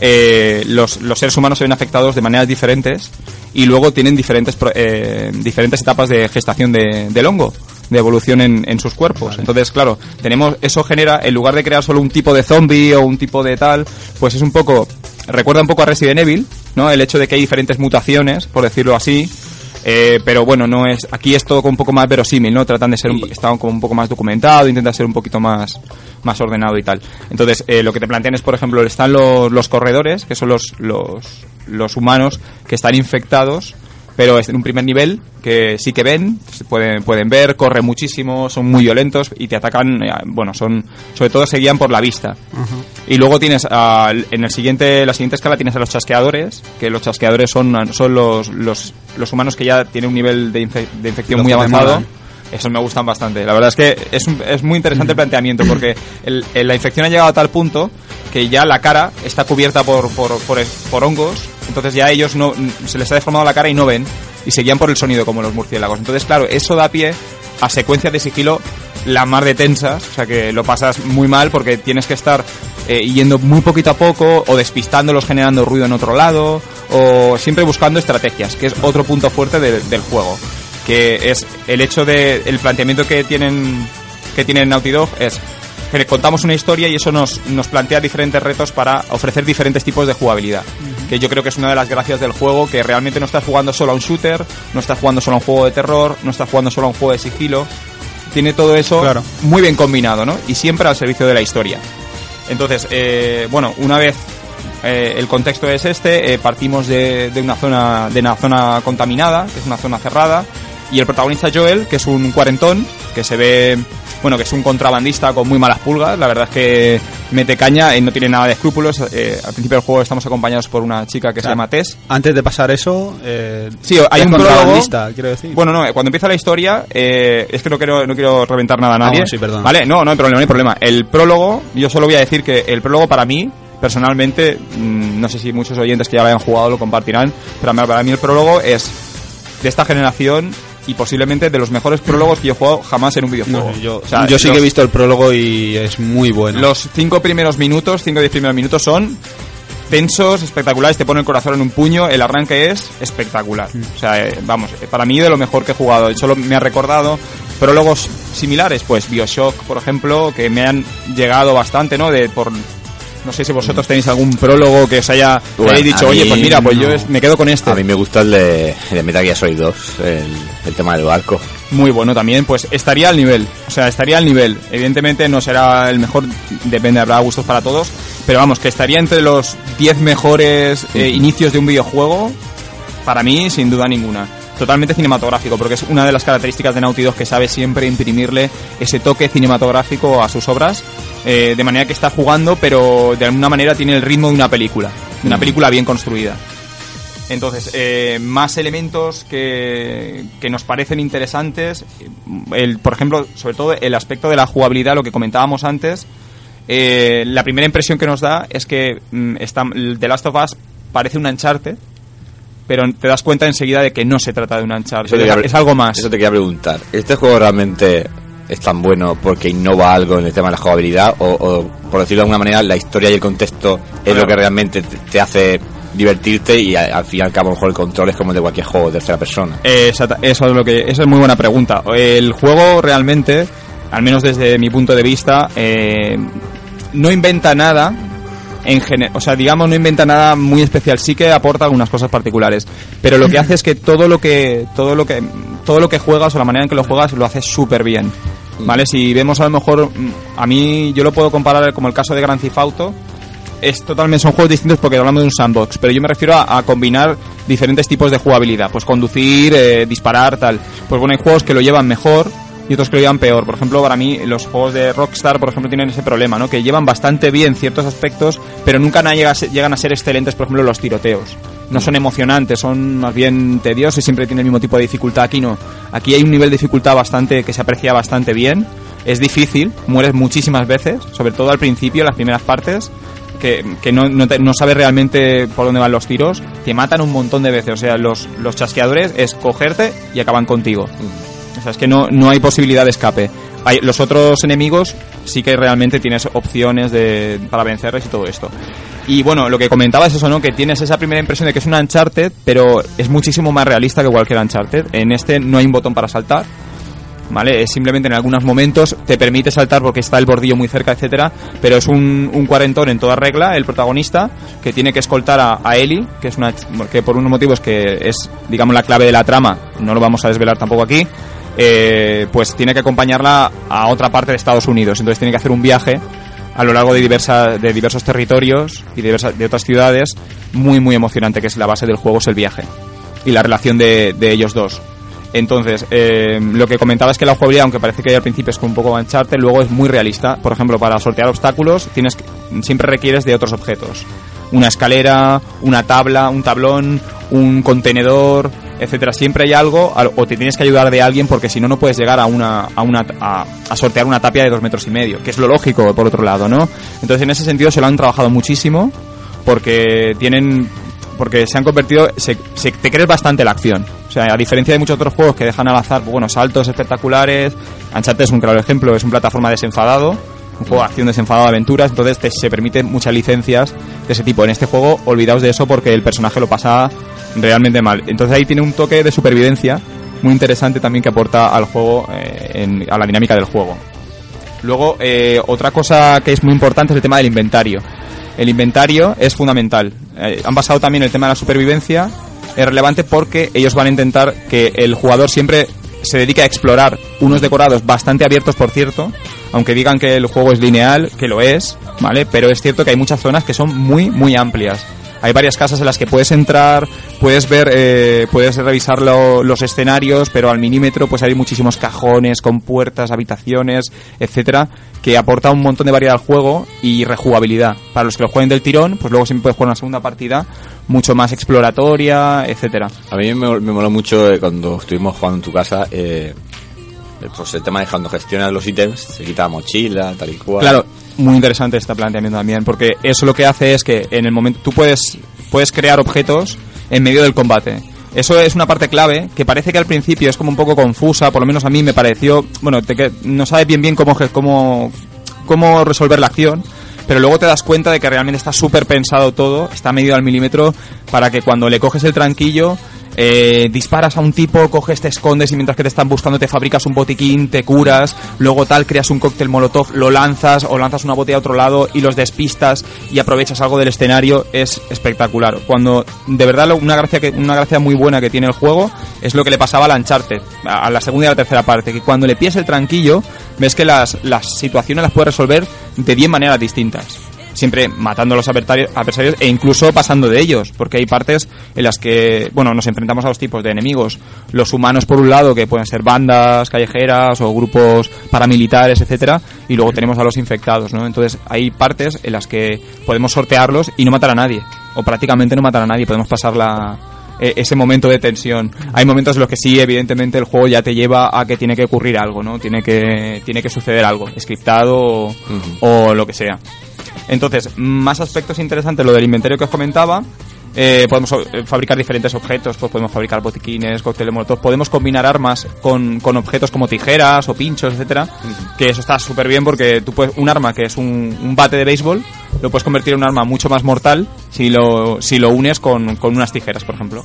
eh, los, los seres humanos se ven afectados de maneras diferentes y luego tienen diferentes eh, diferentes etapas de gestación de- del hongo de evolución en, en sus cuerpos. Entonces claro tenemos eso genera en lugar de crear solo un tipo de zombie o un tipo de tal pues es un poco recuerda un poco a Resident Evil no el hecho de que hay diferentes mutaciones por decirlo así eh, pero bueno, no es aquí es todo un poco más verosímil, ¿no? Tratan de ser un, está como un poco más documentado, intenta ser un poquito más más ordenado y tal. Entonces, eh, lo que te plantean es, por ejemplo, están los, los corredores, que son los, los, los humanos que están infectados, pero es en un primer nivel que sí que ven, pueden, pueden ver, corren muchísimo, son muy violentos y te atacan, eh, bueno, son, sobre todo se guían por la vista. Y luego tienes, ah, en el siguiente, la siguiente escala tienes a los chasqueadores, que los chasqueadores son, son los, los, los humanos que ya tienen un nivel de, infe- de infección muy avanzado. Esos me gustan bastante. La verdad es que es, un- es muy interesante el planteamiento porque el- el- la infección ha llegado a tal punto que ya la cara está cubierta por, por, por, por hongos, entonces ya ellos no se les ha deformado la cara y no ven y se guían por el sonido como los murciélagos. Entonces, claro, eso da pie a secuencias de sigilo la mar de tensas, o sea que lo pasas muy mal porque tienes que estar eh, yendo muy poquito a poco o despistándolos generando ruido en otro lado o siempre buscando estrategias, que es otro punto fuerte del- juego que es el hecho de el planteamiento que tienen que tienen Naughty Dog es que contamos una historia y eso nos, nos plantea diferentes retos para ofrecer diferentes tipos de jugabilidad. Que yo creo que es una de las gracias del juego, que realmente no estás jugando solo a un shooter, no estás jugando solo a un juego de terror, no estás jugando solo a un juego de sigilo. Tiene todo eso Claro. muy bien combinado, ¿no? Y siempre al servicio de la historia. Entonces, eh, bueno, una vez eh, el contexto es este, eh, partimos de, de una zona de una zona contaminada, que es una zona cerrada, y el protagonista Joel, que es un cuarentón, que se ve, bueno, que es un contrabandista con muy malas pulgas, la verdad es que mete caña y no tiene nada de escrúpulos. eh, al principio del juego estamos acompañados por una chica que se sea, llama Tess. Antes de pasar eso, eh, Sí, hay un contrabandista, quiero decir. Bueno, no, cuando empieza la historia, eh, es que no quiero, no quiero reventar nada a nadie. bueno, sí, perdón. Vale, no, no hay problema, no hay problema. El prólogo, yo solo voy a decir que el prólogo para mí, personalmente, mm, no sé si muchos oyentes que ya lo hayan jugado lo compartirán, pero para mí el prólogo es de esta generación y posiblemente de los mejores prólogos que yo he jugado jamás en un videojuego. No, yo, O sea, yo sí que he visto el prólogo y es muy bueno. los cinco primeros minutos, cinco o diez primeros minutos son tensos, espectaculares, te pone el corazón en un puño, el arranque es espectacular. O sea, eh, vamos, eh, para mí de lo mejor que he jugado. Solo me ha recordado prólogos similares, pues Bioshock, por ejemplo, que me han llegado bastante, ¿no? De por no sé si vosotros tenéis algún prólogo que os haya Bueno, hayáis dicho, oye, pues mira, pues yo no. me quedo con este. A mí me gusta el de, de Metal Gear Solid 2, el, el tema del barco. muy bueno también, pues estaría al nivel. O sea, estaría al nivel. Evidentemente no será el mejor, depende, habrá gustos para todos. Pero vamos, que estaría entre los 10 mejores eh, inicios de un videojuego, para mí, sin duda ninguna. totalmente cinematográfico, porque es una de las características de Naughty Dog que sabe siempre imprimirle ese toque cinematográfico a sus obras, eh, de manera que está jugando, pero de alguna manera tiene el ritmo de una película, de una película bien construida. Entonces, eh, más elementos que, que nos parecen interesantes, el, por ejemplo, sobre todo el aspecto de la jugabilidad, lo que comentábamos antes, eh, la primera impresión que nos da es que mm, está, The Last of Us parece un Uncharted, pero te das cuenta enseguida de que no se trata de un Uncharted, es algo más. Eso te quería preguntar. ¿Este juego realmente es tan bueno porque innova algo en el tema de la jugabilidad? O, o, por decirlo de alguna manera, la historia y el contexto es lo que realmente te, hace divertirte y al fin y al cabo a lo mejor el control es como el de cualquier juego de tercera persona? Eh, eso es lo que esa es muy buena pregunta. El juego realmente, al menos desde mi punto de vista, eh, no inventa nada en gene- o sea, digamos no inventa nada muy especial, sí que aporta algunas cosas particulares, pero lo que hace es que todo lo que todo lo que todo lo que juegas o la manera en que lo juegas lo hace súper bien. ¿Vale? Si vemos a lo mejor mm, a mí yo lo puedo comparar como el caso de Grand Theft Auto, es totalmente son juegos distintos porque hablamos de un sandbox, pero yo me refiero a, a combinar diferentes tipos de jugabilidad, pues conducir, eh, disparar, tal. Pues bueno, hay juegos que lo llevan mejor y otros que lo llevan peor. Por ejemplo, para mí los juegos de Rockstar, por ejemplo, tienen ese problema, ¿no? Que llevan bastante bien ciertos aspectos, pero nunca llegan a ser excelentes, por ejemplo, los tiroteos. No son emocionantes, son más bien tediosos y siempre tienen el mismo tipo de dificultad. Aquí no. Aquí hay un nivel de dificultad bastante que se aprecia bastante bien. Es difícil, mueres muchísimas veces, sobre todo al principio, las primeras partes que, que no, no, no sabes realmente por dónde van los tiros, te matan un montón de veces. O sea, los, los chasqueadores es cogerte y acaban contigo. O sea, es que no, no hay posibilidad de escape. Hay, los otros enemigos sí que realmente tienes opciones de, para vencerles y todo esto. Y bueno, lo que comentabas es eso, ¿no? Que tienes esa primera impresión de que es un Uncharted, pero es muchísimo más realista que cualquier Uncharted. En este no hay un botón para saltar. ¿vale? Es simplemente en algunos momentos te permite saltar porque está el bordillo muy cerca, etcétera, pero es un, un cuarentón en toda regla, el protagonista, que tiene que escoltar a, a Ellie, que es una que por unos motivos que es, digamos, la clave de la trama, no lo vamos a desvelar tampoco aquí, eh, pues tiene que acompañarla a otra parte de Estados Unidos, entonces tiene que hacer un viaje a lo largo de, diversa, de diversos territorios y de, de otras ciudades, muy, muy emocionante, que es la base del juego, es el viaje y la relación de, de ellos dos. Entonces, eh, lo que comentaba es que la jugabilidad, aunque parece que al principio es un poco mancharte, luego es muy realista. Por ejemplo, para sortear obstáculos tienes siempre requieres de otros objetos. Una escalera, una tabla, un tablón, un contenedor, etcétera. Siempre hay algo, al- o te tienes que ayudar de alguien porque si no, no puedes llegar a una, a una, a, sortear una tapia de dos metros y medio, que es lo lógico, por otro lado, ¿no? Entonces, en ese sentido se lo han trabajado muchísimo porque tienen porque se han convertido se, se- te crees bastante la acción o sea a diferencia de muchos otros juegos que dejan al azar bueno saltos espectaculares Uncharted es un claro ejemplo es un plataforma desenfadado un juego de acción desenfadado de aventuras entonces se permiten muchas licencias de ese tipo en este juego olvidaos de eso porque el personaje lo pasa realmente mal entonces ahí tiene un toque de supervivencia muy interesante también que aporta al juego eh, a la dinámica del juego Luego, eh, otra cosa que es muy importante es el tema del inventario. El inventario es fundamental. Eh, han basado también el tema de la supervivencia. Es relevante porque ellos van a intentar que el jugador siempre se dedique a explorar unos decorados bastante abiertos, por cierto. Aunque digan que el juego es lineal, que lo es, ¿vale? Pero es cierto que hay muchas zonas que son muy, muy amplias. Hay varias casas en las que puedes entrar, puedes ver, eh, puedes revisar lo- los escenarios, pero al milímetro pues hay muchísimos cajones con puertas, habitaciones, etcétera, que aporta un montón de variedad al juego y rejugabilidad. Para los que lo jueguen del tirón, pues luego siempre puedes jugar una segunda partida mucho más exploratoria, etcétera. A mí me, me moló mucho eh, cuando estuvimos jugando en tu casa, eh, pues el tema de cuando gestionas los ítems, se quita la mochila, tal y cual. Claro, muy interesante este planteamiento también, porque eso lo que hace es que en el momento tú puedes, puedes crear objetos en medio del combate. Eso es una parte clave que parece que al principio es como un poco confusa, por lo menos a mí me pareció, bueno, te no sabes bien bien cómo, cómo, cómo resolver la acción, pero luego te das cuenta de que realmente está súper pensado todo, está medido al milímetro para que cuando le coges el tranquillo eh, disparas a un tipo, coges, te escondes y mientras que te están buscando te fabricas un botiquín, te curas, luego tal, creas un cóctel molotov, lo lanzas o lanzas una botella a otro lado y los despistas y aprovechas algo del escenario, es espectacular. Cuando de verdad una gracia que una gracia muy buena que tiene el juego es lo que le pasaba a Uncharted, a la segunda y a la tercera parte, que cuando le pillas el tranquillo ves que las, las situaciones las puedes resolver de 10 maneras distintas. Siempre matando a los adversarios e incluso pasando de ellos, porque hay partes en las que, bueno, nos enfrentamos a dos tipos de enemigos. Los humanos por un lado, que pueden ser bandas callejeras o grupos paramilitares, etcétera, y luego tenemos a los infectados, ¿no? Entonces hay partes en las que podemos sortearlos y no matar a nadie, o prácticamente no matar a nadie, podemos pasar la, e- ese momento de tensión. Hay momentos en los que sí, evidentemente, el juego ya te lleva a que tiene que ocurrir algo, ¿no? Tiene que, tiene que suceder algo, scriptado o, o lo que sea. Entonces, más aspectos interesantes, lo del inventario que os comentaba. Eh, podemos eh, fabricar diferentes objetos, pues podemos fabricar botiquines, cócteles molotov, podemos combinar armas con, con objetos como tijeras o pinchos, etcétera, que eso está súper bien porque tú puedes, un arma que es un, un bate de béisbol, lo puedes convertir en un arma mucho más mortal si lo, si lo unes con, con unas tijeras, por ejemplo.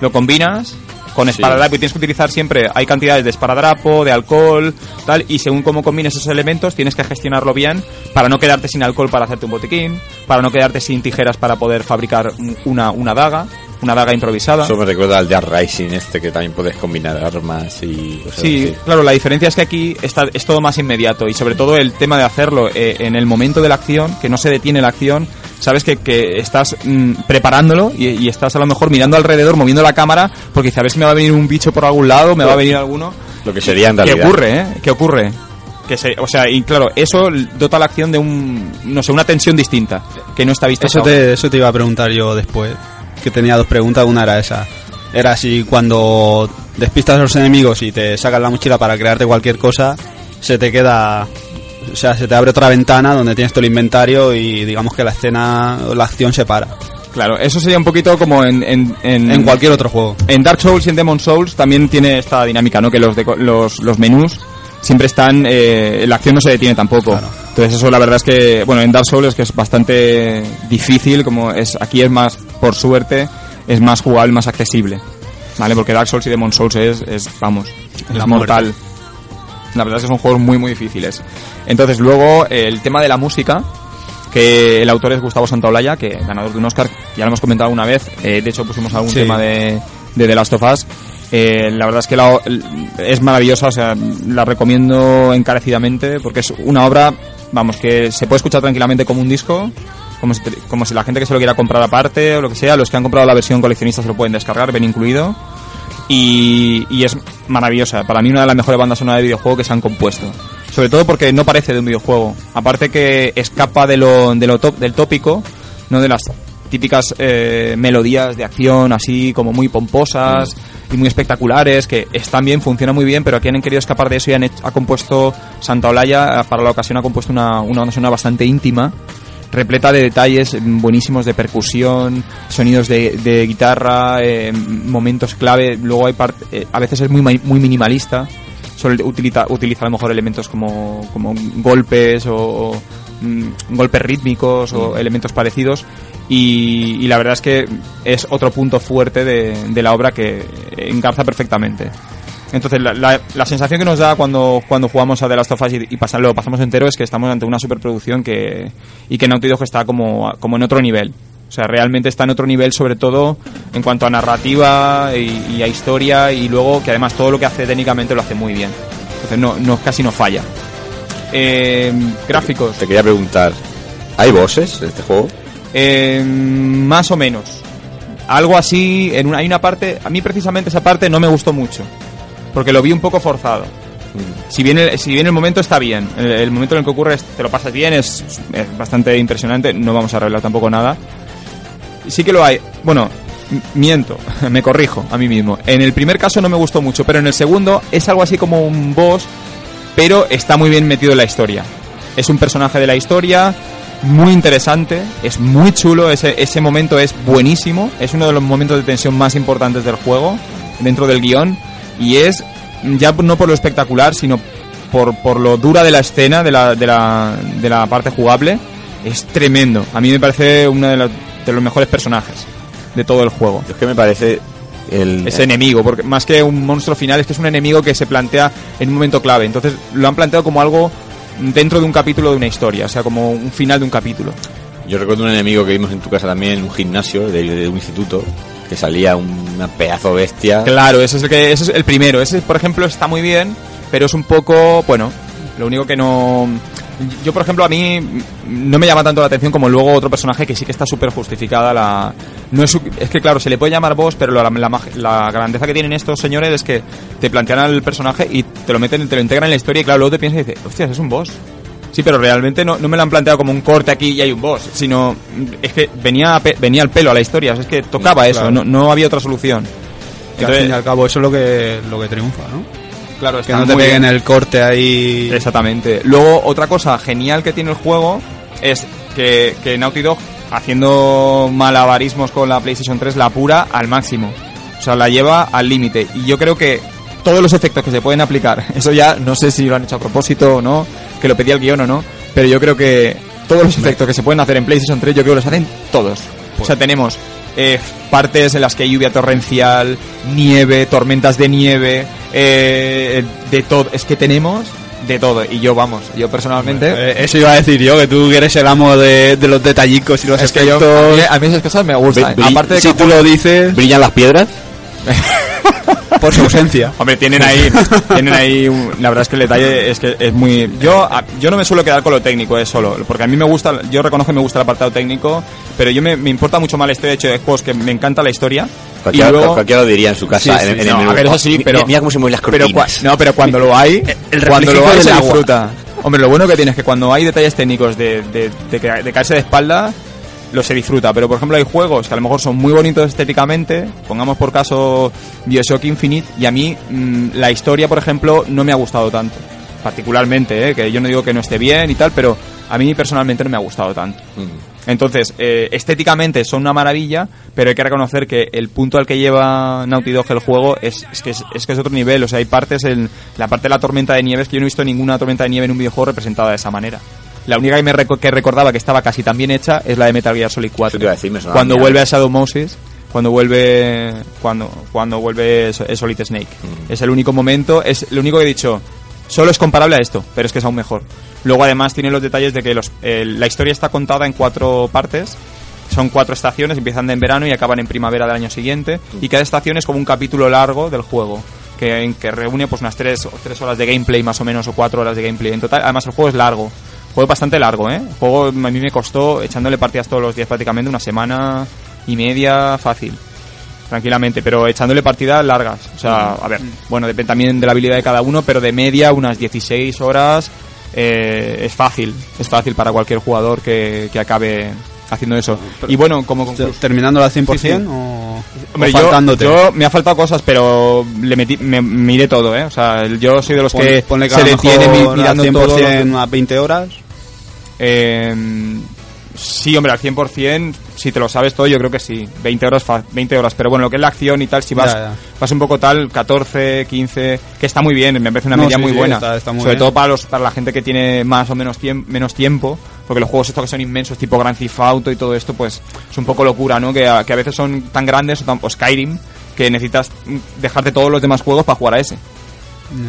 Lo combinas con esparadrapo y tienes que utilizar siempre, hay cantidades de esparadrapo, de alcohol, tal, y según cómo combines esos elementos tienes que gestionarlo bien para no quedarte sin alcohol para hacerte un botiquín, para no quedarte sin tijeras para poder fabricar un- una, una daga, una daga improvisada. Eso me recuerda al Dead Rising este que también puedes combinar armas y cosas Sí, así. claro, la diferencia es que aquí está, es todo más inmediato y sobre todo el tema de hacerlo eh, en el momento de la acción, que no se detiene la acción, sabes que, que estás mm, preparándolo y, y estás a lo mejor mirando alrededor, moviendo la cámara, porque dices, a ver si me va a venir un bicho por algún lado, me va a venir alguno. Lo que sería en ¿Qué ocurre, eh? ¿Qué ocurre? Que se, o sea, y claro, eso dota la acción de un, no sé, una tensión distinta, que no está vista Eso te, eso te iba a preguntar yo después, que tenía dos preguntas, una era esa. Era si cuando despistas a los enemigos y te sacas la mochila para crearte cualquier cosa, se te queda... O sea, se te abre otra ventana donde tienes todo el inventario y digamos que la escena, la acción se para. Claro, eso sería un poquito como en, en, en, En cualquier otro juego. En Dark Souls y en Demon Souls también tiene esta dinámica, ¿no? Que los, deco- los, los menús siempre están... Eh, la acción no se detiene tampoco. Entonces eso la verdad es que... Bueno, en Dark Souls es que es bastante difícil, como es aquí es más, por suerte, es más jugable, más accesible. ¿Vale? Porque Dark Souls y Demon Souls es, es vamos, es La mortal. La verdad es que son juegos muy, muy difíciles. Entonces luego eh, el tema de la música, que el autor es Gustavo Santaolalla, que ganador de un Oscar, ya lo hemos comentado una vez, eh, de hecho pusimos algún Sí. tema de, de The Last of Us. Eh, la verdad es que la- es maravillosa, o sea, la recomiendo encarecidamente porque es una obra, vamos, que se puede escuchar tranquilamente como un disco, como si, como si la gente que se lo quiera comprar aparte o lo que sea, los que han comprado la versión coleccionista se lo pueden descargar, ven incluido. Y, es maravillosa, para mí una de las mejores bandas sonoras de videojuego que se han compuesto. Sobre todo porque no parece de un videojuego. Aparte que escapa de lo, de lo top, del tópico, no de las típicas eh, melodías de acción así como muy pomposas y muy espectaculares que están bien, funcionan muy bien, pero aquí han querido escapar de eso y han hecho- ha compuesto Santa Olaya para la ocasión ha compuesto una, una banda sonora bastante íntima repleta de detalles mm, buenísimos de percusión, sonidos de, de guitarra, eh, momentos clave. Luego hay part- eh, a veces es muy muy minimalista. Solo utiliza, utiliza a lo mejor elementos como, como golpes o, o, mm, golpes rítmicos o elementos parecidos. Y, y la verdad es que es otro punto fuerte de, de la obra que engarza perfectamente. Entonces, la, la- la sensación que nos da cuando, cuando jugamos a The Last of Us y, y pasa- lo pasamos entero es que estamos ante una superproducción que, y que Naughty Dog está como, como en otro nivel. O sea, realmente está en otro nivel, sobre todo en cuanto a narrativa y, y a historia, y luego que además todo lo que hace técnicamente lo hace muy bien. Entonces, no, no casi no falla. Eh, gráficos. Te quería preguntar, ¿hay bosses en este juego? Eh, más o menos. Algo así, en una, hay una parte, a mí precisamente esa parte no me gustó mucho, porque lo vi un poco forzado. Si bien el, si bien el momento está bien, el, el momento en el que ocurre es- te lo pasas bien, es, es bastante impresionante, no vamos a revelar tampoco nada. Sí que lo hay, bueno, miento, me corrijo a mí mismo. En el primer caso no me gustó mucho, pero en el segundo es algo así como un boss, pero está muy bien metido en la historia. Es un personaje de la historia, muy interesante, es muy chulo, ese, ese momento es buenísimo, es uno de los momentos de tensión más importantes del juego, dentro del guion, y es ya no por lo espectacular, sino por, por lo dura de la escena, de la, de, la, de la parte jugable, es tremendo. A mí me parece uno de los, de los mejores personajes de todo el juego. Es que me parece el... Ese enemigo, porque más que un monstruo final, es que es un enemigo que se plantea en un momento clave. Entonces lo han planteado como algo dentro de un capítulo de una historia, o sea, como un final de un capítulo. Yo recuerdo un enemigo que vimos en tu casa también, en un gimnasio de, de un instituto, que salía una pedazo bestia. Claro, ese es el que ese es el primero. Ese, por ejemplo, está muy bien, pero es un poco, bueno, lo único que no Yo, por ejemplo, a mí no me llama tanto la atención como luego otro personaje que sí que está súper justificada la... No es, es que, claro, se le puede llamar boss, pero la, la la grandeza que tienen estos señores es que te plantean al personaje y te lo meten, te lo integran en la historia y, claro, luego te piensas y dices, hostias, es un boss. Sí, pero realmente no, no me lo han planteado como un corte aquí y hay un boss, sino mm, es que venía, venía al pelo a la historia, o sea, es que tocaba eso, Claro. no, no había otra solución. Que al fin y al cabo eso es lo que, lo que triunfa, ¿no? claro, Que está no te peguen bien. el corte ahí. Exactamente. Luego, otra cosa genial que tiene el juego es que, que Naughty Dog, haciendo malabarismos con la PlayStation 3, la apura al máximo. O sea, la lleva al límite. Y yo creo que todos los efectos que se pueden aplicar, eso ya no sé si lo han hecho a propósito o no, que lo pedía el guion o no, pero yo creo que todos los efectos que se pueden hacer en PlayStation 3, yo creo que los hacen todos. O sea, tenemos eh, partes en las que hay lluvia torrencial, nieve, tormentas de nieve, eh, de todo. Es que tenemos de todo. Y yo, vamos, yo personalmente. Eh, eso iba a decir yo, que tú que eres el amo de, de los detallicos y los es que yo, a efectos. mí, a mí esas cosas me gustan. Bri- Aparte de si que tú lo dices ¿Brillan las piedras? por su ausencia. Hombre, tienen ahí, tienen ahí, un- la verdad es que el detalle es que es muy, yo, a- yo no me suelo quedar con lo técnico, es solo, porque a mí me gusta, yo reconozco que me gusta el apartado técnico, pero yo me, me importa mucho más la historia, de hecho, de juegos que me encanta la historia. Cualquiera, y luego, cualquiera lo diría en su casa, Sí, en, sí, en no, el menú. a ver, eso sí, pero- Mira, cómo se mueven las pero cua- cortinas. no, pero cuando lo hay, El cuando lo hay se agua. disfruta. Hombre, lo bueno que tiene es que cuando hay detalles técnicos de, de, de, de caerse de espalda, lo se disfruta. Pero por ejemplo hay juegos que a lo mejor son muy bonitos estéticamente, pongamos por caso Bioshock Infinite, y a mí mm, la historia, por ejemplo, no me ha gustado tanto. Particularmente, ¿eh? que yo no digo que no esté bien y tal, pero a mí personalmente no me ha gustado tanto. Mm. Entonces, eh, estéticamente son una maravilla, pero hay que reconocer que el punto al que lleva Naughty Dog el juego es, es que es, es que es otro nivel. O sea, hay partes en la parte de la tormenta de nieve es que yo no he visto ninguna tormenta de nieve en un videojuego representada de esa manera. La única que me reco- que recordaba que estaba casi tan bien hecha es la de Metal Gear Solid 4. Eso te iba a decir, me sonaba cuando vuelve a Shadow Moses, cuando vuelve cuando cuando vuelve So- Solid Snake. Mm. Es el único momento, es lo único que he dicho. Solo es comparable a esto, pero es que es aún mejor. Luego además tiene los detalles de que los, eh, la historia está contada en cuatro partes. Son cuatro estaciones, empiezan en verano y acaban en primavera del año siguiente. Y cada estación es como un capítulo largo del juego. Que, que reúne pues unas tres, tres horas de gameplay más o menos, o cuatro horas de gameplay en total. Además el juego es largo. Juego bastante largo, ¿eh? El juego a mí me costó, echándole partidas todos los días prácticamente, una semana y media fácil tranquilamente, pero echándole partidas largas. O sea, a ver, bueno, depende también de la habilidad de cada uno, pero de media unas 16 horas eh, es fácil, es fácil para cualquier jugador que, que acabe haciendo eso. Y bueno, como. ¿Terminando al 100% Pues sí. o, Hombre, o yo, faltándote? yo- me ha faltado cosas, pero le metí, me miré todo, ¿eh? O sea, yo soy de los Pon- que se mi- mejor mirando al 100% todo. a 20 horas. Eh, sí, hombre, al 100%, si te lo sabes todo, yo creo que sí. 20 horas, fa- 20 horas. Pero bueno, lo que es la acción y tal, si vas, Ya, ya. vas un poco tal, 14, 15, que está muy bien, me parece una No, media sí, muy sí, buena. está- está muy Sobre bien. todo para, los, para la gente que tiene más o menos, tiemp- menos tiempo, porque los juegos estos que son inmensos, tipo Grand Theft Auto y todo esto, pues es un poco locura, ¿no? Que a, que a veces son tan grandes, o, tan- o Skyrim, que necesitas dejarte todos los demás juegos para jugar a ese.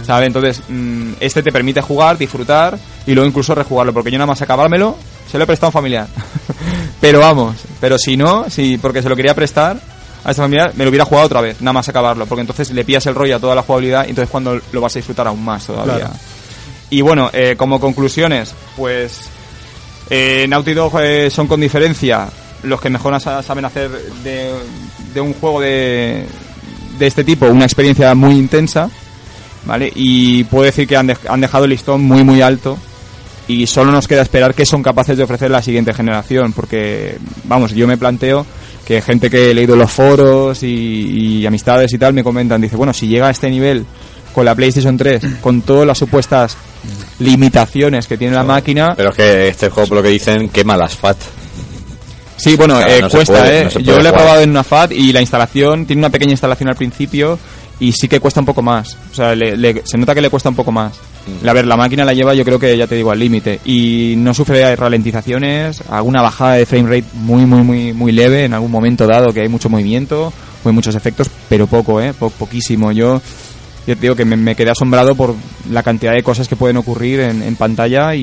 ¿Sabes? Entonces, mm, este te permite jugar, disfrutar y luego incluso rejugarlo, porque yo nada más acabármelo, se lo he prestado a un familiar. pero vamos, pero si no, si porque se lo quería prestar a esta familiar, me lo hubiera jugado otra vez, nada más acabarlo, porque entonces le pillas el rollo a toda la jugabilidad y entonces cuando lo vas a disfrutar aún más todavía. Claro. Y bueno, eh, como conclusiones, pues eh, Naughty Dog eh, son con diferencia los que mejor sa- saben hacer de, de un juego de, de este tipo una experiencia muy intensa, ¿vale? Y puedo decir que han, dej- han dejado el listón muy muy alto y solo nos queda esperar qué son capaces de ofrecer la siguiente generación, porque, vamos, yo me planteo que gente que he leído los foros y, y amistades y tal me comentan, dice, bueno, si llega a este nivel con la PlayStation 3, con todas las supuestas limitaciones que tiene la máquina, Pero es que este juego, por lo que dicen, quema las FAT. Sí, bueno, Claro, eh, no cuesta, puede, ¿eh? no Yo lo he probado en una FAT y la instalación, tiene una pequeña instalación al principio y sí que cuesta un poco más. O sea, le- le- se nota que le cuesta un poco más. Mm. A ver, la máquina la lleva yo creo que ya te digo al límite y no sufre ralentizaciones, alguna bajada de frame rate muy, muy, muy, muy leve en algún momento dado que hay mucho movimiento, o hay muchos efectos, pero poco, ¿eh? Po- poquísimo. Yo, yo te digo que me, me quedé asombrado por la cantidad de cosas que pueden ocurrir en, en pantalla y,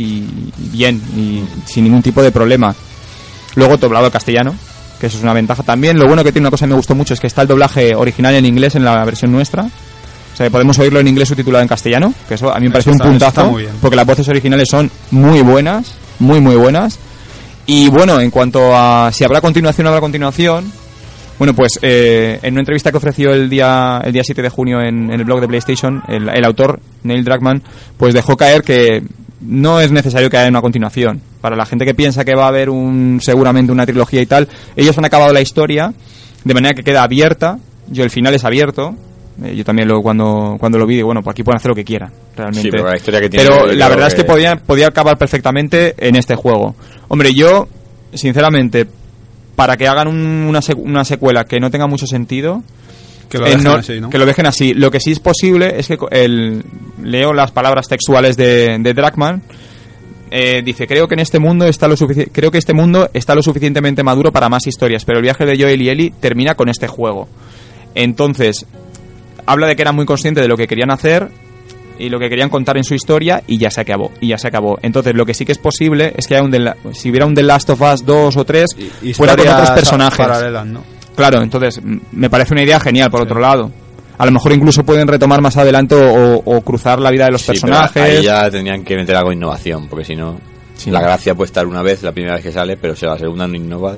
y bien, y sin ningún tipo de problema. Luego doblado al castellano, que eso es una ventaja también. Lo bueno que tiene una cosa que me gustó mucho es que está el doblaje original en inglés en la versión nuestra. O sea, que podemos oírlo en inglés subtitulado en castellano, que eso a mí me parece un está- puntazo, muy bien. porque las voces originales son muy buenas, muy, muy buenas. Y bueno, en cuanto a si habrá continuación o habrá continuación, bueno, pues eh, en una entrevista que ofreció el día, el día 7 de junio en, en el blog de PlayStation, el, el autor, Neil Druckmann, pues dejó caer que no es necesario que haya una continuación. Para la gente que piensa que va a haber un seguramente una trilogía y tal, ellos han acabado la historia de manera que queda abierta. Yo el final es abierto. Eh, yo también lo cuando cuando lo vi, digo, bueno, pues aquí pueden hacer lo que quieran, realmente. Sí, pero la historia que tiene, Pero la verdad es que podía podía acabar perfectamente en este juego. Hombre, yo sinceramente para que hagan un- una, sec- una secuela que no tenga mucho sentido, Que lo eh, dejen no- así, ¿no? que lo dejen así. Lo que sí es posible es que co- el, leo las palabras textuales de, de Dragman. Eh, dice creo que en este mundo está lo creo que este mundo está lo suficientemente maduro para más historias, pero el viaje de Joel y Ellie termina con este juego. Entonces habla de que era muy consciente de lo que querían hacer y lo que querían contar en su historia y ya se acabó y ya se acabó. Entonces lo que sí que es posible es que haya un The si hubiera un The Last of Us 2 o 3 fuera con otros personajes. paralelas, ¿no? Claro, entonces me parece una idea genial, por otro lado. A lo mejor incluso pueden retomar más adelante o, o cruzar la vida de los Sí, pero personajes. ahí ya tendrían que meter algo de innovación, porque si no, Sí. la gracia puede estar una vez, la primera vez que sale, pero si a la segunda no innovas.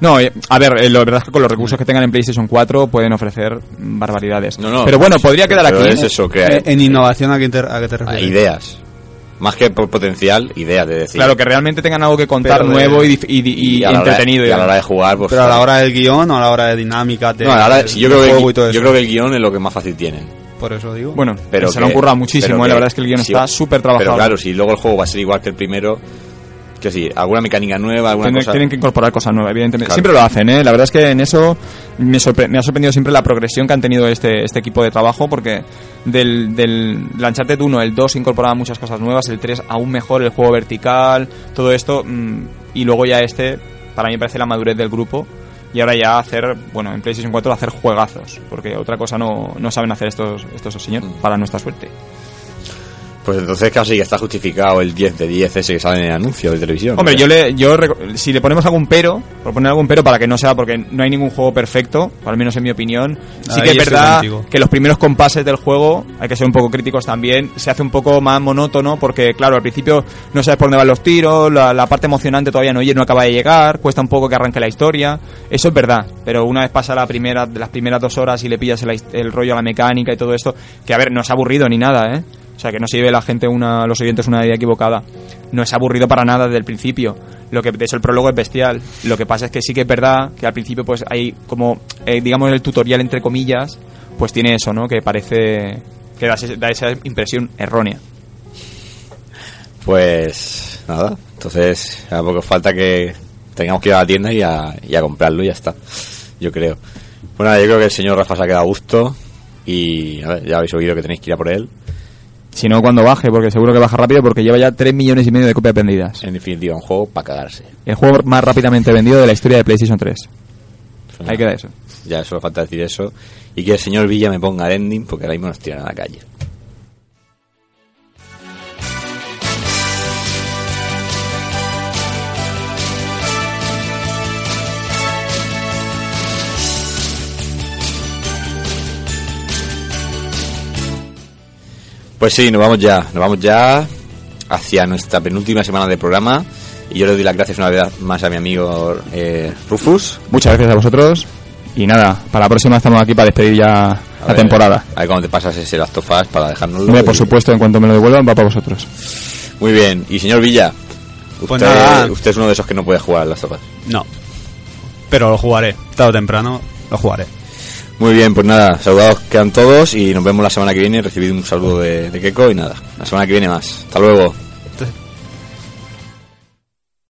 No, eh, a ver, eh, la verdad es que con los recursos que tengan en PlayStation 4 pueden ofrecer barbaridades. No, no, pero bueno, podría quedar pero aquí. es eso, que Eh, En innovación, ¿a qué te, a qué te a refieres? ideas. Más que por potencial, ideas de decir. Claro, que realmente tengan algo que contar Pero de- nuevo y, y- y- y la entretenido. y a la hora de jugar, pues. Pero a la hora del guion o a la hora de dinámica, de, No, a la hora- sí, yo, creo que, y todo eso. yo creo que el guion es lo que más fácil tienen. Por eso digo. Bueno, Pero se lo que- han currado muchísimo, eh, la que- verdad es que el guion sí, está súper trabajado. Pero claro, si luego el juego va a ser igual que el primero, que sí, alguna mecánica nueva, alguna Tienen, cosa. tienen que incorporar cosas nuevas, evidentemente. Claro. Siempre lo hacen, ¿eh? La verdad es que en eso me, me ha sorprendido siempre la progresión que han tenido este, este equipo de trabajo, porque del, del Uncharted 1, el 2 incorporaba muchas cosas nuevas, el 3 aún mejor, el juego vertical, todo esto, mm, y luego ya este, para mí me parece la madurez del grupo, y ahora ya hacer, bueno, en PlayStation 4 hacer juegazos, porque otra cosa no, no saben hacer estos, estos señores, para nuestra suerte. Pues entonces casi ya está justificado el 10 de 10 ese que sale en el anuncio de televisión. Hombre, ¿no? yo le, yo reco- si le ponemos algún pero, por poner algún pero para que no sea, porque no hay ningún juego perfecto, al menos en mi opinión, sí que es verdad que los primeros compases del juego, hay que ser un poco críticos también, se hace un poco más monótono porque, claro, al principio no sabes por dónde van los tiros, la, la parte emocionante todavía no, no acaba de llegar, cuesta un poco que arranque la historia, eso es verdad, pero una vez pasa la primera, las primeras dos horas y le pillas el, el rollo a la mecánica y todo esto, que a ver, no es aburrido ni nada, ¿eh? O sea, que no se lleve la gente una, los oyentes una idea equivocada. No es aburrido para nada desde el principio. Lo que, de hecho, el prólogo es bestial. Lo que pasa es que sí que es verdad que al principio, pues hay como, eh, digamos, el tutorial entre comillas, pues tiene eso, ¿no? Que parece que da, da esa impresión errónea. Pues nada, entonces a poco falta que tengamos que ir a la tienda y a, y a comprarlo y ya está. Yo creo. Bueno, yo creo que el señor Rafa se ha quedado a gusto y a ver, ya habéis oído que tenéis que ir a por él. Si no, cuando baje, porque seguro que baja rápido, porque lleva ya 3 millones y medio de copias vendidas. En definitiva, un juego para cagarse. El juego más rápidamente vendido de la historia de PlayStation 3. Eso Ahí queda eso. Ya solo falta decir eso. Y que el señor Villa me ponga el ending porque ahora mismo nos tiran a la calle. Pues sí, nos vamos ya, nos vamos ya hacia nuestra penúltima semana de programa y yo le doy las gracias una vez más a mi amigo eh, Rufus. Muchas gracias a vosotros. Y nada, para la próxima estamos aquí para despedir ya A la ver, temporada. A ver cómo te pasas ese Last of Us para dejárnoslo. Hombre, por y- supuesto, en cuanto me lo devuelvan, va para vosotros. Muy bien. Y señor Villa, usted, Pues nada. usted es uno de esos que no puede jugar a Last of Us. No. Pero lo jugaré. Tarde o temprano lo jugaré. Muy bien, pues nada, saludados quedan todos y nos vemos la semana que viene. Recibid un saludo de, de Keiko y nada, la semana que viene más. Hasta luego.